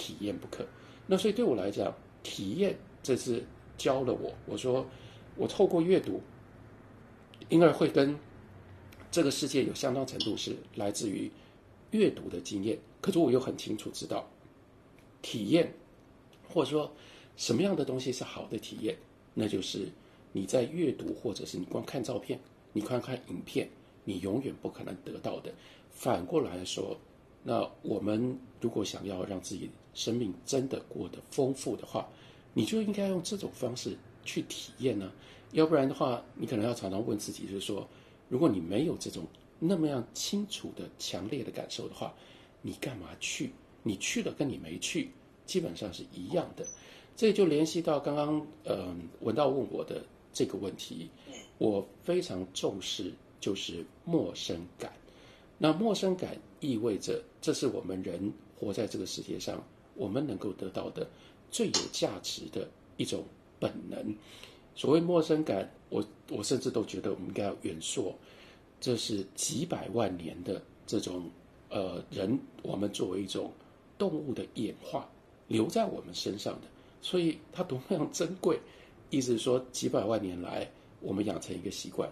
体验不可，那所以对我来讲，体验这是教了我。我说，我透过阅读，因而会跟这个世界有相当程度是来自于阅读的经验。可是我又很清楚知道，体验或者说什么样的东西是好的体验，那就是你在阅读或者是你光看照片，你看看影片，你永远不可能得到的。反过来说。那我们如果想要让自己生命真的过得丰富的话，你就应该用这种方式去体验呢。要不然的话，你可能要常常问自己，就是说，如果你没有这种那么样清楚的、强烈的感受的话，你干嘛去？你去了跟你没去基本上是一样的。这就联系到刚刚嗯文道问我的这个问题，我非常重视就是陌生感。那陌生感意味着，这是我们人活在这个世界上，我们能够得到的最有价值的一种本能。所谓陌生感，我我甚至都觉得我们应该要远溯，这是几百万年的这种呃人，我们作为一种动物的演化留在我们身上的，所以它多么样珍贵。意思是说，几百万年来，我们养成一个习惯。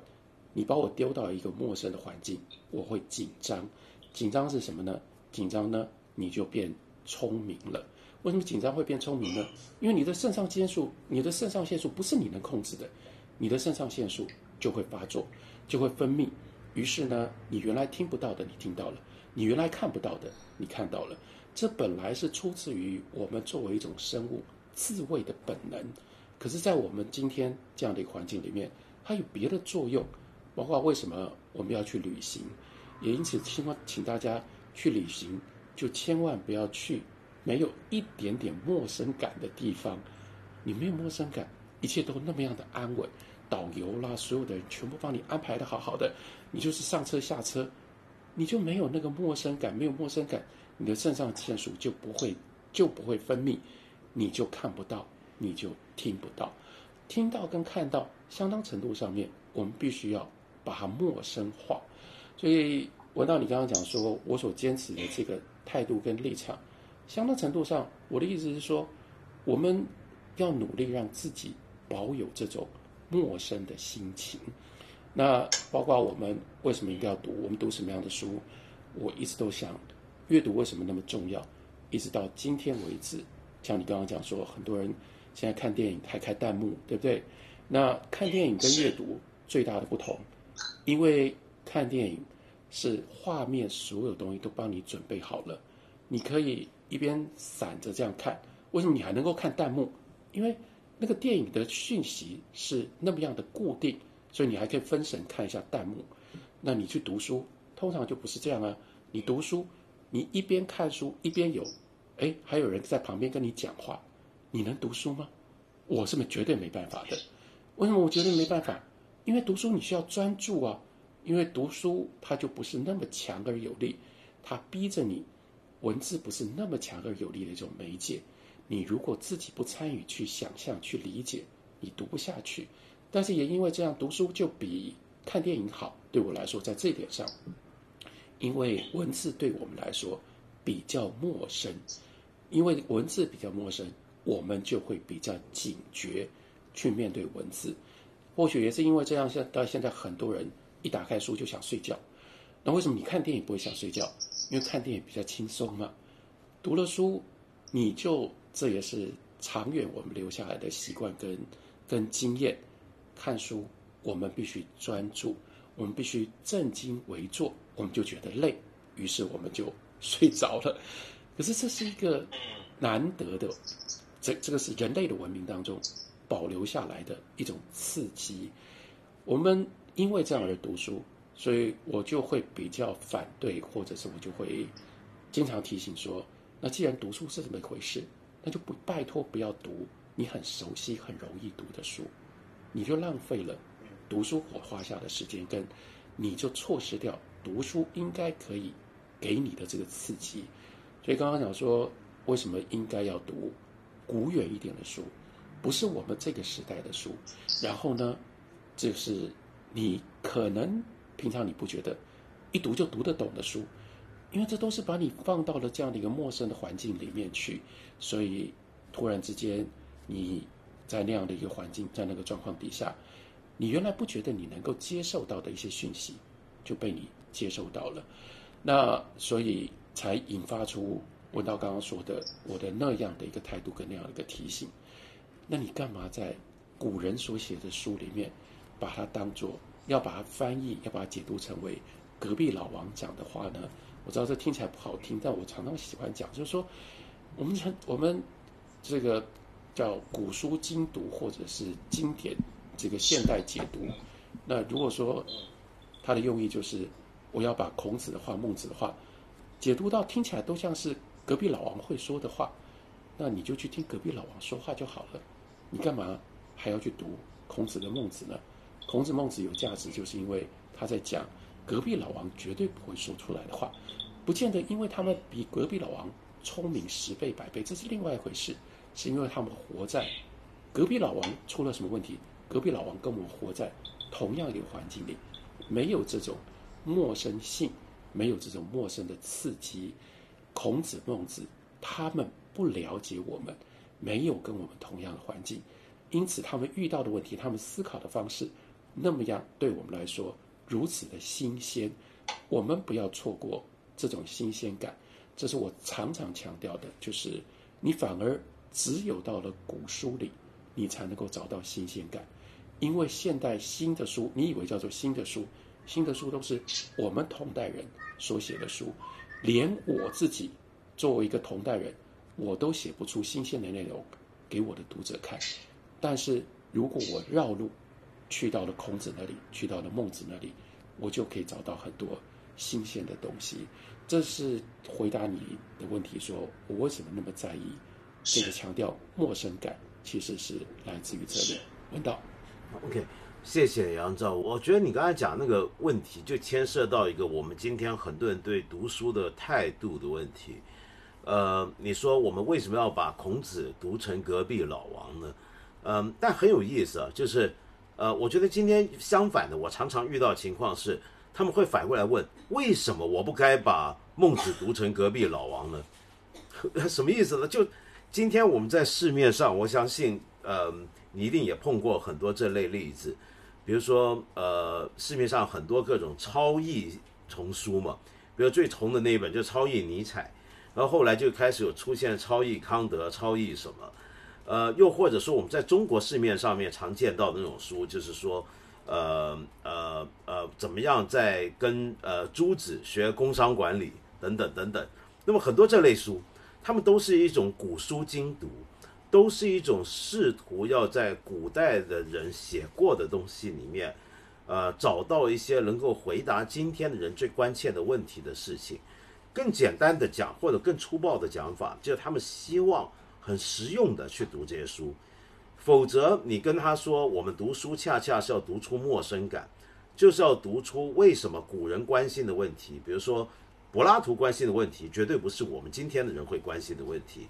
你把我丢到一个陌生的环境，我会紧张。紧张是什么呢？紧张呢，你就变聪明了。为什么紧张会变聪明呢？因为你的肾上腺素，你的肾上腺素不是你能控制的，你的肾上腺素就会发作，就会分泌。于是呢，你原来听不到的，你听到了；你原来看不到的，你看到了。这本来是出自于我们作为一种生物自卫的本能。可是，在我们今天这样的一个环境里面，它有别的作用，包括为什么我们要去旅行，也因此希望请大家去旅行，就千万不要去没有一点点陌生感的地方。你没有陌生感，一切都那么样的安稳，导游啦，所有的人全部帮你安排的好好的，你就是上车下车，你就没有那个陌生感，没有陌生感，你的肾上腺素就不会就不会分泌，你就看不到，你就听不到，听到跟看到相当程度上面，我们必须要把它陌生化。所以文道，你刚刚讲说我所坚持的这个态度跟立场，相当程度上，我的意思是说，我们。要努力让自己保有这种陌生的心情。那包括我们为什么一定要读？我们读什么样的书？我一直都想，阅读为什么那么重要？一直到今天为止，像你刚刚讲说，很多人现在看电影还开弹幕，对不对？那看电影跟阅读最大的不同，因为看电影是画面所有东西都帮你准备好了，你可以一边散着这样看。为什么你还能够看弹幕？因为那个电影的讯息是那么样的固定，所以你还可以分神看一下弹幕。那你去读书，通常就不是这样啊。你读书，你一边看书一边有，哎，还有人在旁边跟你讲话，你能读书吗？我是绝对没办法的。为什么我觉得没办法？因为读书你需要专注啊。因为读书它就不是那么强而有力，它逼着你，文字不是那么强而有力的一种媒介。你如果自己不参与去想象、去理解，你读不下去。但是也因为这样，读书就比看电影好。对我来说，在这点上，因为文字对我们来说比较陌生，因为文字比较陌生，我们就会比较警觉去面对文字。或许也是因为这样，现到现在很多人一打开书就想睡觉。那为什么你看电影不会想睡觉？因为看电影比较轻松嘛。读了书，你就。这也是长远我们留下来的习惯跟跟经验。看书，我们必须专注，我们必须正襟危坐，我们就觉得累，于是我们就 睡着了。可是这是一个难得的，这这个是人类的文明当中保留下来的一种刺激。我们因为这样而读书，所以我就会比较反对，或者是我就会经常提醒说：那既然读书是这么一回事。那就不拜托不要读你很熟悉很容易读的书，你就浪费了读书所花下的时间，跟你就错失掉读书应该可以给你的这个刺激。所以刚刚讲说，为什么应该要读古远一点的书，不是我们这个时代的书。然后呢，就是你可能平常你不觉得一读就读得懂的书。因为这都是把你放到了这样的一个陌生的环境里面去，所以突然之间你在那样的一个环境，在那个状况底下，你原来不觉得你能够接受到的一些讯息，就被你接受到了，那所以才引发出文道刚刚说的我的那样的一个态度跟那样的一个提醒。那你干嘛在古人所写的书里面，把它当做要把它翻译，要把它解读成为隔壁老王讲的话呢？我知道这听起来不好听，但我常常喜欢讲，就是说，我们很我们这个叫古书精读，或者是经典这个现代解读。那如果说它的用意就是我要把孔子的话、孟子的话解读到听起来都像是隔壁老王会说的话，那你就去听隔壁老王说话就好了。你干嘛还要去读孔子跟孟子呢？孔子、孟子有价值，就是因为他在讲。隔壁老王绝对不会说出来的话，不见得因为他们比隔壁老王聪明十倍百倍，这是另外一回事。是因为他们活在隔壁老王出了什么问题，隔壁老王跟我们活在同样一个环境里，没有这种陌生性，没有这种陌生的刺激。孔子、孟子他们不了解我们，没有跟我们同样的环境，因此他们遇到的问题，他们思考的方式，那么样对我们来说。如此的新鲜，我们不要错过这种新鲜感。这是我常常强调的，就是你反而只有到了古书里，你才能够找到新鲜感。因为现代新的书，你以为叫做新的书，新的书都是我们同代人所写的书，连我自己作为一个同代人，我都写不出新鲜的内容给我的读者看。但是如果我绕路去到了孔子那里，去到了孟子那里，我就可以找到很多新鲜的东西。这是回答你的问题，说我为什么那么在意这个强调陌生感，其实是来自于这里。文道。OK，谢谢杨照。我觉得你刚才讲那个问题，就牵涉到一个我们今天很多人对读书的态度的问题。呃，你说我们为什么要把孔子读成隔壁老王呢？嗯，但很有意思啊，就是呃，我觉得今天相反的，我常常遇到情况是，他们会反过来问，为什么我不该把孟子读成隔壁老王呢？什么意思呢？就今天我们在市面上，我相信，呃，你一定也碰过很多这类例子，比如说，呃，市面上很多各种超译丛书嘛，比如最红的那一本就超译尼采，然后后来就开始有出现超译康德、超译什么，呃，又或者说我们在中国市面上面常见到的那种书，就是说，呃呃呃，怎么样在跟呃朱子学工商管理等等等等，那么很多这类书。他们都是一种古书精读，都是一种试图要在古代的人写过的东西里面，呃，找到一些能够回答今天的人最关切的问题的事情。更简单的讲，或者更粗暴的讲法，就是他们希望很实用的去读这些书。否则，你跟他说，我们读书恰恰是要读出陌生感，就是要读出为什么古人关心的问题，比如说。柏拉图关心的问题，绝对不是我们今天的人会关心的问题。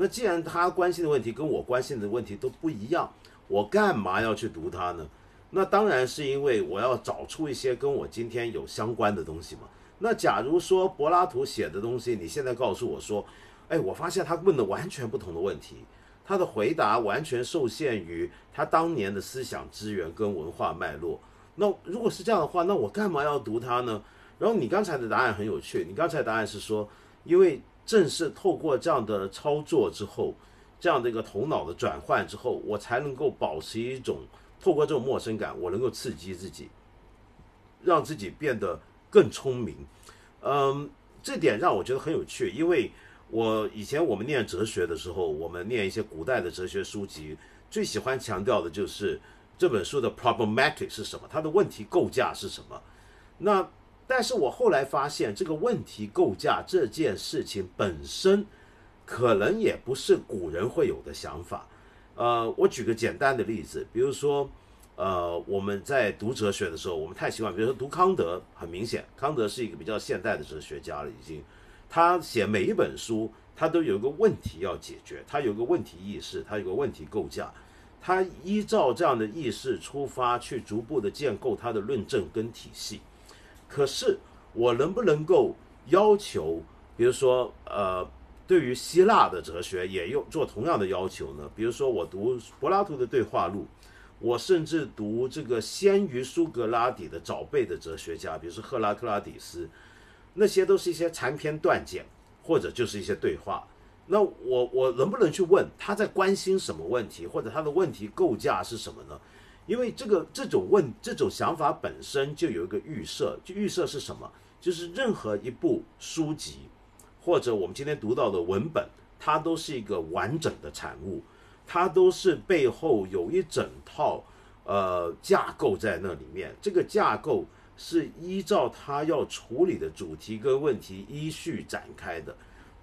那既然他关心的问题跟我关心的问题都不一样，我干嘛要去读它呢？那当然是因为我要找出一些跟我今天有相关的东西嘛。那假如说柏拉图写的东西，你现在告诉我说，哎，我发现他问的完全不同的问题，他的回答完全受限于他当年的思想资源跟文化脉络。那如果是这样的话，那我干嘛要读它呢？然后你刚才的答案很有趣，你刚才答案是说，因为正是透过这样的操作之后，这样的一个头脑的转换之后，我才能够保持一种透过这种陌生感，我能够刺激自己，让自己变得更聪明。嗯，这点让我觉得很有趣，因为我以前我们念哲学的时候，我们念一些古代的哲学书籍，最喜欢强调的就是这本书的 problematic 是什么，它的问题构架是什么。那但是我后来发现，这个问题构架这件事情本身，可能也不是古人会有的想法。呃，我举个简单的例子，比如说，呃，我们在读哲学的时候，我们太习惯，比如说读康德，很明显，康德是一个比较现代的哲学家了，已经。他写每一本书，他都有一个问题要解决，他有个问题意识，他有个问题构架，他依照这样的意识出发，去逐步的建构他的论证跟体系。可是我能不能够要求，比如说，呃，对于希腊的哲学也有做同样的要求呢？比如说，我读柏拉图的对话录，我甚至读这个先于苏格拉底的早辈的哲学家，比如说赫拉克拉底斯，那些都是一些残篇断简，或者就是一些对话。那我我能不能去问他在关心什么问题，或者他的问题构架是什么呢？因为这个这种问这种想法本身就有一个预设，就预设是什么？就是任何一部书籍，或者我们今天读到的文本，它都是一个完整的产物，它都是背后有一整套呃架构在那里面。这个架构是依照它要处理的主题跟问题依序展开的。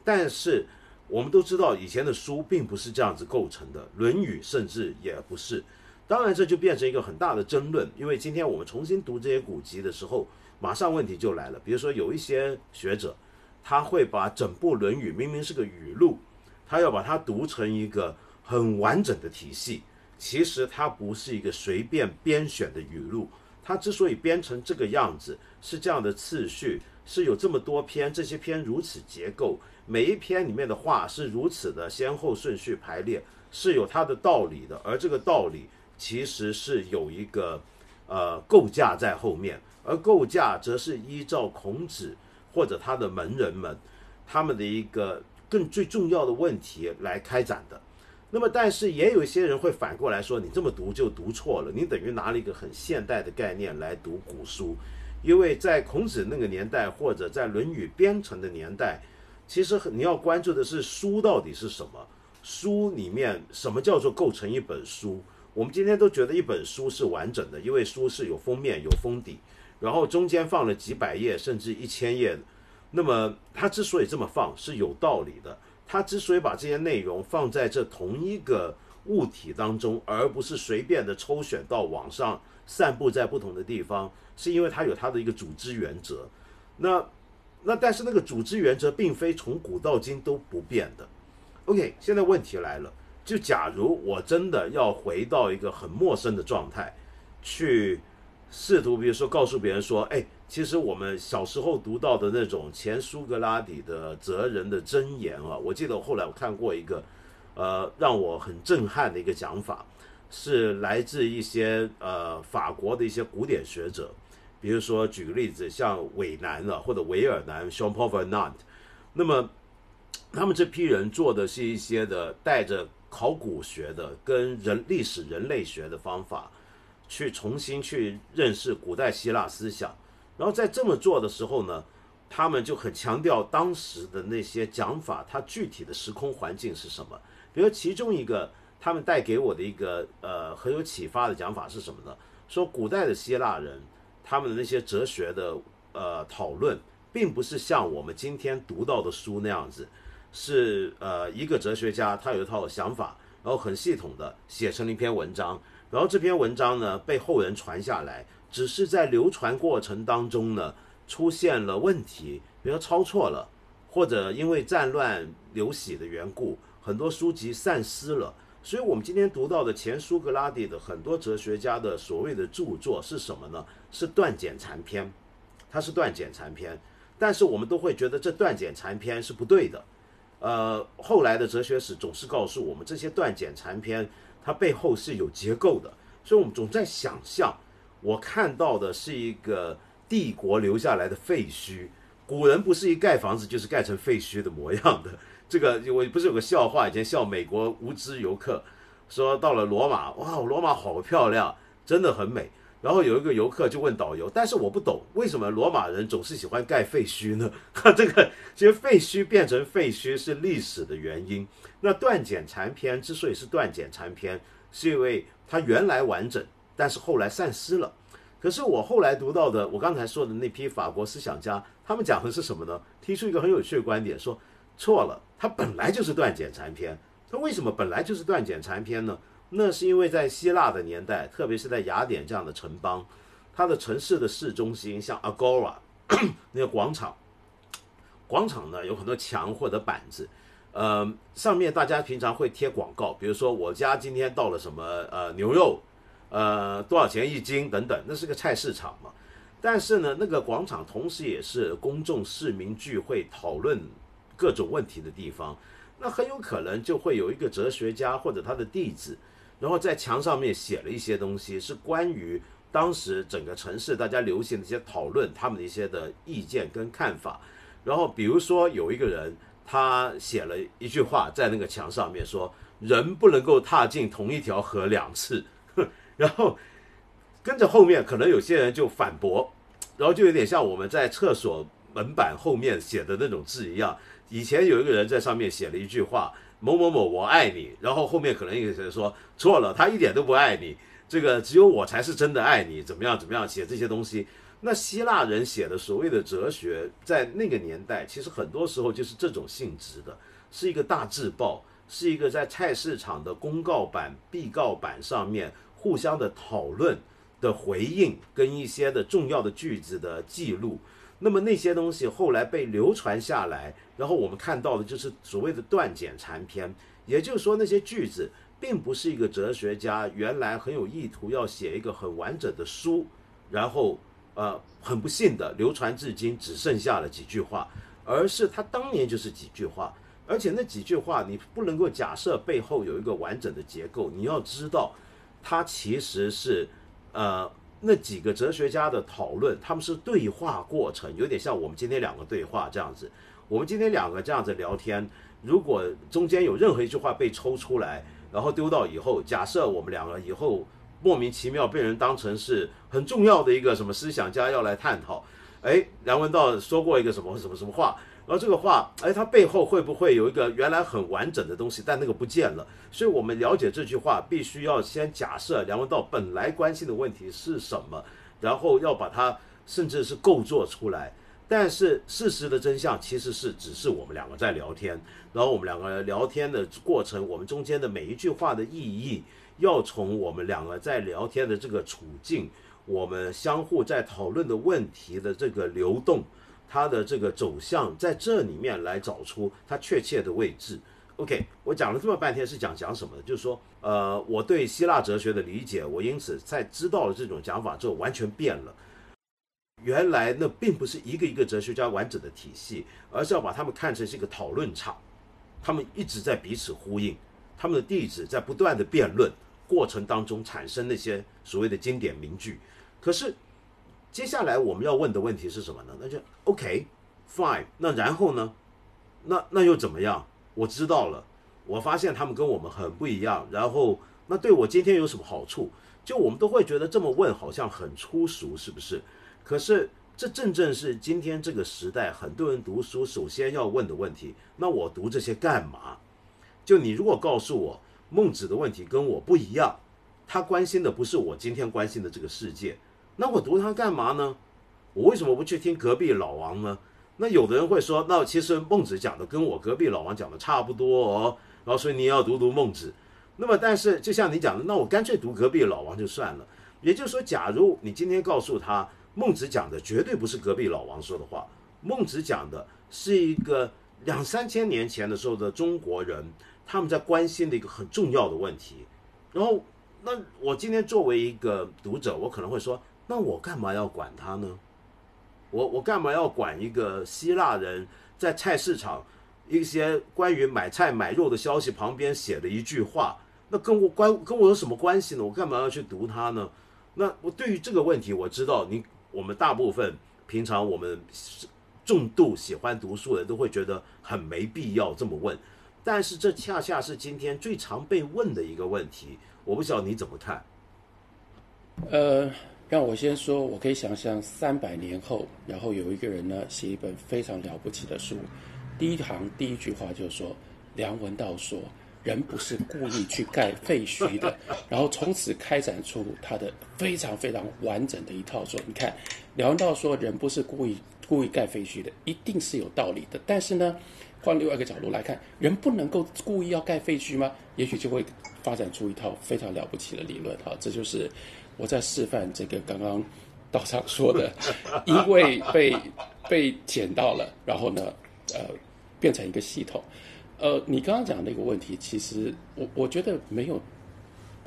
但是我们都知道，以前的书并不是这样子构成的，《论语》甚至也不是。当然，这就变成一个很大的争论，因为今天我们重新读这些古籍的时候，马上问题就来了。比如说，有一些学者，他会把整部《论语》明明是个语录，他要把它读成一个很完整的体系。其实它不是一个随便编选的语录，它之所以编成这个样子，是这样的次序，是有这么多篇，这些篇如此结构，每一篇里面的话是如此的先后顺序排列，是有它的道理的，而这个道理。其实是有一个呃构架在后面，而构架则是依照孔子或者他的门人们他们的一个更最重要的问题来开展的。那么，但是也有一些人会反过来说，你这么读就读错了，你等于拿了一个很现代的概念来读古书，因为在孔子那个年代或者在《论语》编成的年代，其实你要关注的是书到底是什么，书里面什么叫做构成一本书。我们今天都觉得一本书是完整的，因为书是有封面、有封底，然后中间放了几百页甚至一千页。那么它之所以这么放是有道理的，它之所以把这些内容放在这同一个物体当中，而不是随便的抽选到网上散布在不同的地方，是因为它有它的一个组织原则。那那但是那个组织原则并非从古到今都不变的。OK，现在问题来了，就假如我真的要回到一个很陌生的状态，去试图比如说告诉别人说，哎。其实我们小时候读到的那种前苏格拉底的哲人的箴言啊，我记得后来我看过一个，呃，让我很震撼的一个讲法，是来自一些呃法国的一些古典学者，比如说举个例子，像韦南啊或者维尔南 （Jean Paul Vernant），那么他们这批人做的是一些的带着考古学的跟人历史人类学的方法，去重新去认识古代希腊思想。然后在这么做的时候呢，他们就很强调当时的那些讲法，它具体的时空环境是什么。比如其中一个，他们带给我的一个呃很有启发的讲法是什么呢？说古代的希腊人，他们的那些哲学的呃讨论，并不是像我们今天读到的书那样子，是呃一个哲学家他有一套想法，然后很系统的写成了一篇文章，然后这篇文章呢被后人传下来。只是在流传过程当中呢，出现了问题，比如说抄错了，或者因为战乱流徙的缘故，很多书籍散失了。所以，我们今天读到的前苏格拉底的很多哲学家的所谓的著作是什么呢？是断简残篇，它是断简残篇。但是我们都会觉得这断简残篇是不对的。呃，后来的哲学史总是告诉我们，这些断简残篇它背后是有结构的。所以我们总在想象。我看到的是一个帝国留下来的废墟，古人不是一盖房子就是盖成废墟的模样的。这个我不是有个笑话，以前笑美国无知游客，说到了罗马，哇，罗马好漂亮，真的很美。然后有一个游客就问导游，但是我不懂为什么罗马人总是喜欢盖废墟呢？哈 这个其实废墟变成废墟是历史的原因。那断简残篇之所以是断简残篇，是因为它原来完整。但是后来散失了，可是我后来读到的，我刚才说的那批法国思想家，他们讲的是什么呢？提出一个很有趣的观点，说错了，它本来就是断简残篇。它为什么本来就是断简残篇呢？那是因为在希腊的年代，特别是在雅典这样的城邦，它的城市的市中心，像 Agora 那个广场，广场呢有很多墙或者板子，呃，上面大家平常会贴广告，比如说我家今天到了什么呃牛肉。呃，多少钱一斤等等，那是个菜市场嘛。但是呢，那个广场同时也是公众市民聚会、讨论各种问题的地方。那很有可能就会有一个哲学家或者他的弟子，然后在墙上面写了一些东西，是关于当时整个城市大家流行的一些讨论，他们的一些的意见跟看法。然后比如说有一个人，他写了一句话在那个墙上面说：“人不能够踏进同一条河两次。”然后跟着后面，可能有些人就反驳，然后就有点像我们在厕所门板后面写的那种字一样。以前有一个人在上面写了一句话：“某某某，我爱你。”然后后面可能有人说错了，他一点都不爱你，这个只有我才是真的爱你，怎么样怎么样写这些东西。那希腊人写的所谓的哲学，在那个年代，其实很多时候就是这种性质的，是一个大字报，是一个在菜市场的公告板、壁告板上面。互相的讨论的回应跟一些的重要的句子的记录，那么那些东西后来被流传下来，然后我们看到的就是所谓的断简残篇，也就是说那些句子并不是一个哲学家原来很有意图要写一个很完整的书，然后呃很不幸的流传至今只剩下了几句话，而是他当年就是几句话，而且那几句话你不能够假设背后有一个完整的结构，你要知道。它其实是，呃，那几个哲学家的讨论，他们是对话过程，有点像我们今天两个对话这样子。我们今天两个这样子聊天，如果中间有任何一句话被抽出来，然后丢到以后，假设我们两个以后莫名其妙被人当成是很重要的一个什么思想家要来探讨，哎，梁文道说过一个什么什么什么话，然后这个话，哎，它背后会不会有一个原来很完整的东西，但那个不见了？所以我们了解这句话，必须要先假设梁文道本来关心的问题是什么，然后要把它甚至是构作出来。但是事实的真相其实是只是我们两个在聊天，然后我们两个聊天的过程，我们中间的每一句话的意义，要从我们两个在聊天的这个处境，我们相互在讨论的问题的这个流动。它的这个走向在这里面来找出它确切的位置。OK，我讲了这么半天是讲讲什么？就是说，呃，我对希腊哲学的理解，我因此在知道了这种讲法之后完全变了。原来那并不是一个一个哲学家完整的体系，而是要把他们看成是一个讨论场，他们一直在彼此呼应，他们的弟子在不断的辩论过程当中产生那些所谓的经典名句。可是。接下来我们要问的问题是什么呢？那就 OK，fine。那然后呢？那那又怎么样？我知道了。我发现他们跟我们很不一样。然后那对我今天有什么好处？就我们都会觉得这么问好像很粗俗，是不是？可是这正正是今天这个时代很多人读书首先要问的问题。那我读这些干嘛？就你如果告诉我孟子的问题跟我不一样，他关心的不是我今天关心的这个世界。那我读它干嘛呢？我为什么不去听隔壁老王呢？那有的人会说，那其实孟子讲的跟我隔壁老王讲的差不多哦，然后所以你要读读孟子。那么，但是就像你讲的，那我干脆读隔壁老王就算了。也就是说，假如你今天告诉他，孟子讲的绝对不是隔壁老王说的话，孟子讲的是一个两三千年前的时候的中国人他们在关心的一个很重要的问题。然后，那我今天作为一个读者，我可能会说。那我干嘛要管他呢？我我干嘛要管一个希腊人在菜市场一些关于买菜买肉的消息旁边写的一句话？那跟我关跟我有什么关系呢？我干嘛要去读它呢？那我对于这个问题，我知道你我们大部分平常我们重度喜欢读书的人都会觉得很没必要这么问，但是这恰恰是今天最常被问的一个问题。我不晓得你怎么看？呃。让我先说，我可以想象三百年后，然后有一个人呢写一本非常了不起的书，第一行第一句话就说梁文道说人不是故意去盖废墟的，然后从此开展出他的非常非常完整的一套说，你看梁文道说人不是故意故意盖废墟的，一定是有道理的。但是呢，换另外一个角度来看，人不能够故意要盖废墟吗？也许就会发展出一套非常了不起的理论。哈，这就是。我在示范这个刚刚道长说的，因为被被捡到了，然后呢，呃，变成一个系统。呃，你刚刚讲那个问题，其实我我觉得没有，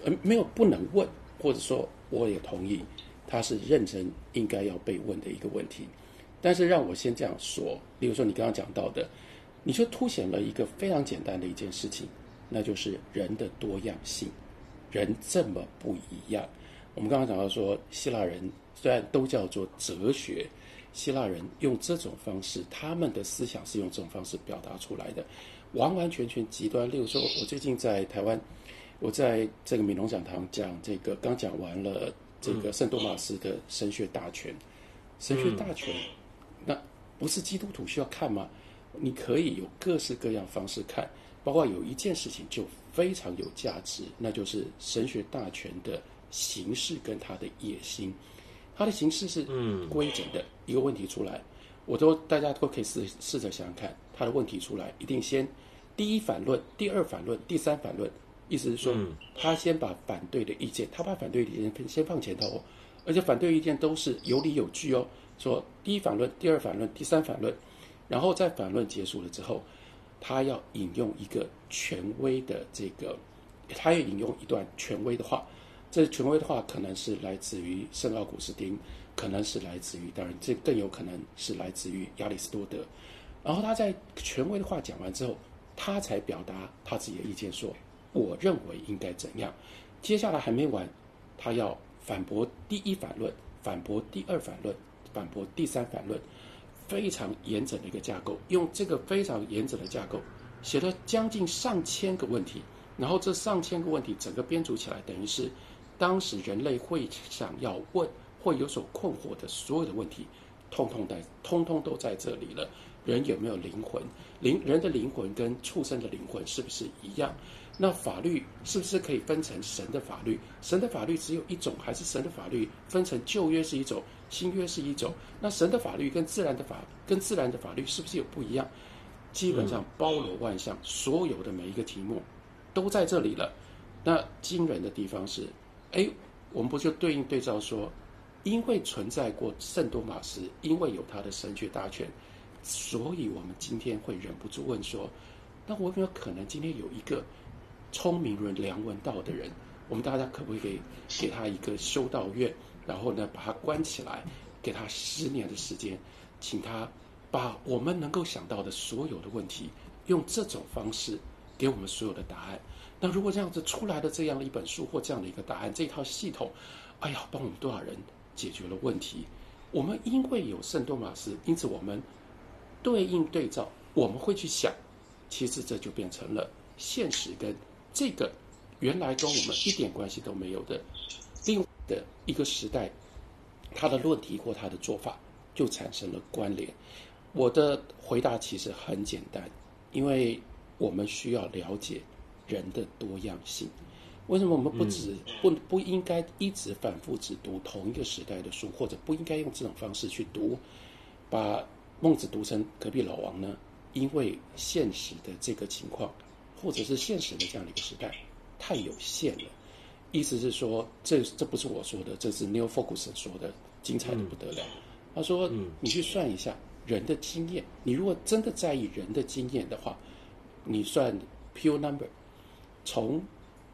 呃，没有不能问，或者说我也同意，他是认真应该要被问的一个问题。但是让我先这样说，比如说你刚刚讲到的，你就凸显了一个非常简单的一件事情，那就是人的多样性，人这么不一样。我们刚刚讲到说，希腊人虽然都叫做哲学，希腊人用这种方式，他们的思想是用这种方式表达出来的，完完全全极端。例如说，我最近在台湾，我在这个米龙讲堂讲这个，刚讲完了这个圣多马斯的神学大全，神学大全，那不是基督徒需要看吗？你可以有各式各样方式看，包括有一件事情就非常有价值，那就是神学大全的。形式跟他的野心，他的形式是规整的一个问题出来，我都大家都可以试试着想想看，他的问题出来一定先第一反论，第二反论，第三反论，意思是说他先把反对的意见，他把反对意见先放前头，而且反对意见都是有理有据哦，说第一反论，第二反论，第三反论，然后在反论结束了之后，他要引用一个权威的这个，他要引用一段权威的话。这权威的话，可能是来自于圣奥古斯丁，可能是来自于，当然这更有可能是来自于亚里士多德。然后他在权威的话讲完之后，他才表达他自己的意见，说我认为应该怎样。接下来还没完，他要反驳第一反论，反驳第二反论，反驳第三反论，非常严整的一个架构。用这个非常严整的架构，写了将近上千个问题，然后这上千个问题整个编组起来，等于是。当时人类会想要问、会有所困惑的所有的问题，通通在、通通都在这里了。人有没有灵魂？灵人的灵魂跟畜生的灵魂是不是一样？那法律是不是可以分成神的法律？神的法律只有一种，还是神的法律分成旧约是一种，新约是一种？那神的法律跟自然的法跟自然的法律是不是有不一样？基本上包罗万象，所有的每一个题目都在这里了。那惊人的地方是，哎，我们不就对应对照说，因为存在过圣多马斯，因为有他的神学大全，所以我们今天会忍不住问说，那我有没有可能今天有一个聪明人、良文道的人，我们大家可不可以给他一个修道院，然后呢把他关起来，给他十年的时间，请他把我们能够想到的所有的问题，用这种方式给我们所有的答案。那如果这样子出来的这样的一本书或这样的一个答案，这套系统，哎呀，帮我们多少人解决了问题？我们因为有圣多马斯，因此我们对应对照，我们会去想，其实这就变成了现实跟这个原来跟我们一点关系都没有的另的一个时代，他的论题或他的做法就产生了关联。我的回答其实很简单，因为我们需要了解。人的多样性，为什么我们不只不不应该一直反复只读同一个时代的书，或者不应该用这种方式去读，把孟子读成隔壁老王呢？因为现实的这个情况，或者是现实的这样的一个时代太有限了。意思是说，这这不是我说的，这是 Neil Ferguson 说的，精彩的不得了。他说：“你去算一下人的经验，你如果真的在意人的经验的话，你算 pure number。”从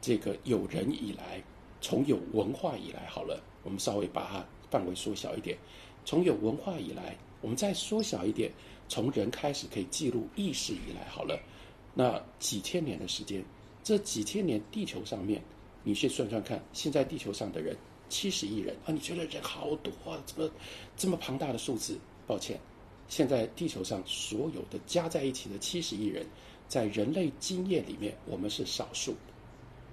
这个有人以来，从有文化以来，好了，我们稍微把它范围缩小一点。从有文化以来，我们再缩小一点，从人开始可以记录意识以来，好了，那几千年的时间，这几千年地球上面，你去算算看，现在地球上的人七十亿人啊，你觉得人好多啊？怎么这么庞大的数字？抱歉，现在地球上所有的加在一起的七十亿人。在人类经验里面，我们是少数，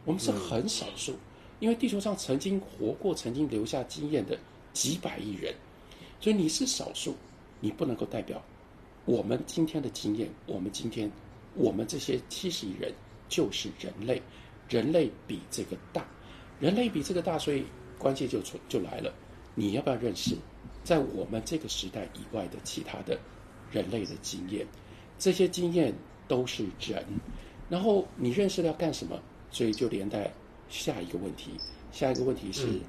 我们是很少数，因为地球上曾经活过、曾经留下经验的几百亿人，所以你是少数，你不能够代表我们今天的经验。我们今天，我们这些七十亿人就是人类，人类比这个大，人类比这个大，所以关键就出就来了。你要不要认识在我们这个时代以外的其他的人类的经验？这些经验。都是人，然后你认识了要干什么？所以就连带下一个问题。下一个问题是，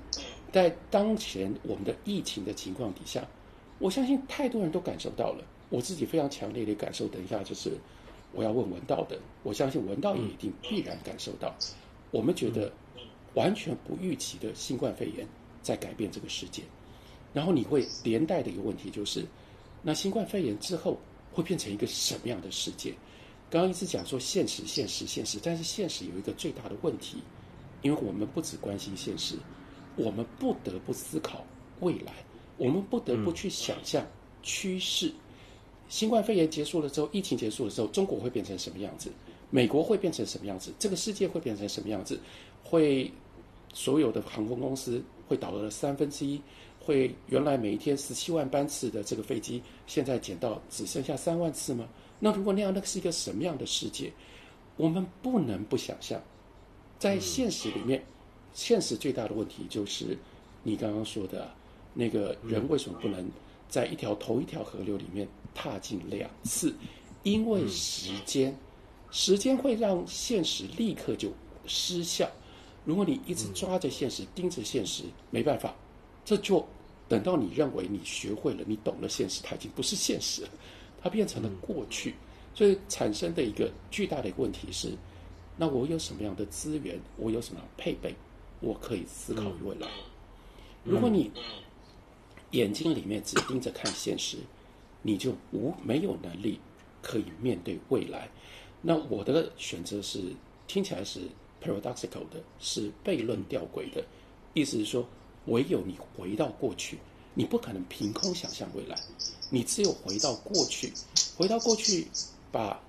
在当前我们的疫情的情况底下，我相信太多人都感受到了。我自己非常强烈的感受，等一下就是我要问文道的，我相信文道也一定必然感受到。我们觉得完全不预期的新冠肺炎在改变这个世界，然后你会连带的一个问题就是，那新冠肺炎之后会变成一个什么样的世界？刚刚一直讲说现实、现实、现实，但是现实有一个最大的问题，因为我们不只关心现实，我们不得不思考未来，我们不得不去想象趋势。新冠肺炎结束了之后，疫情结束了之后，中国会变成什么样子？美国会变成什么样子？这个世界会变成什么样子？会所有的航空公司会倒了三分之一？会原来每一天十七万班次的这个飞机，现在减到只剩下三万次吗？那如果那样，那是一个什么样的世界？我们不能不想象，在现实里面，现实最大的问题就是你刚刚说的那个人为什么不能在一条同一条河流里面踏进两次？因为时间，时间会让现实立刻就失效。如果你一直抓着现实，盯着现实，没办法，这就等到你认为你学会了，你懂了现实，它已经不是现实了。它变成了过去，所以产生的一个巨大的一个问题是：那我有什么样的资源？我有什么样配备？我可以思考未来。如果你眼睛里面只盯着看现实，你就无没有能力可以面对未来。那我的选择是听起来是 paradoxical 的，是悖论吊诡的，意思是说，唯有你回到过去。你不可能凭空想象未来，你只有回到过去，回到过去，把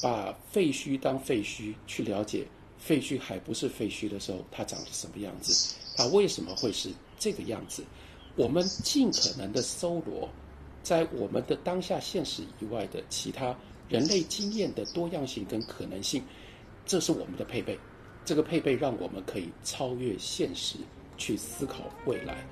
把废墟当废墟去了解，废墟还不是废墟的时候，它长什么样子？它为什么会是这个样子？我们尽可能的搜罗在我们的当下现实以外的其他人类经验的多样性跟可能性，这是我们的配备。这个配备让我们可以超越现实，去思考未来。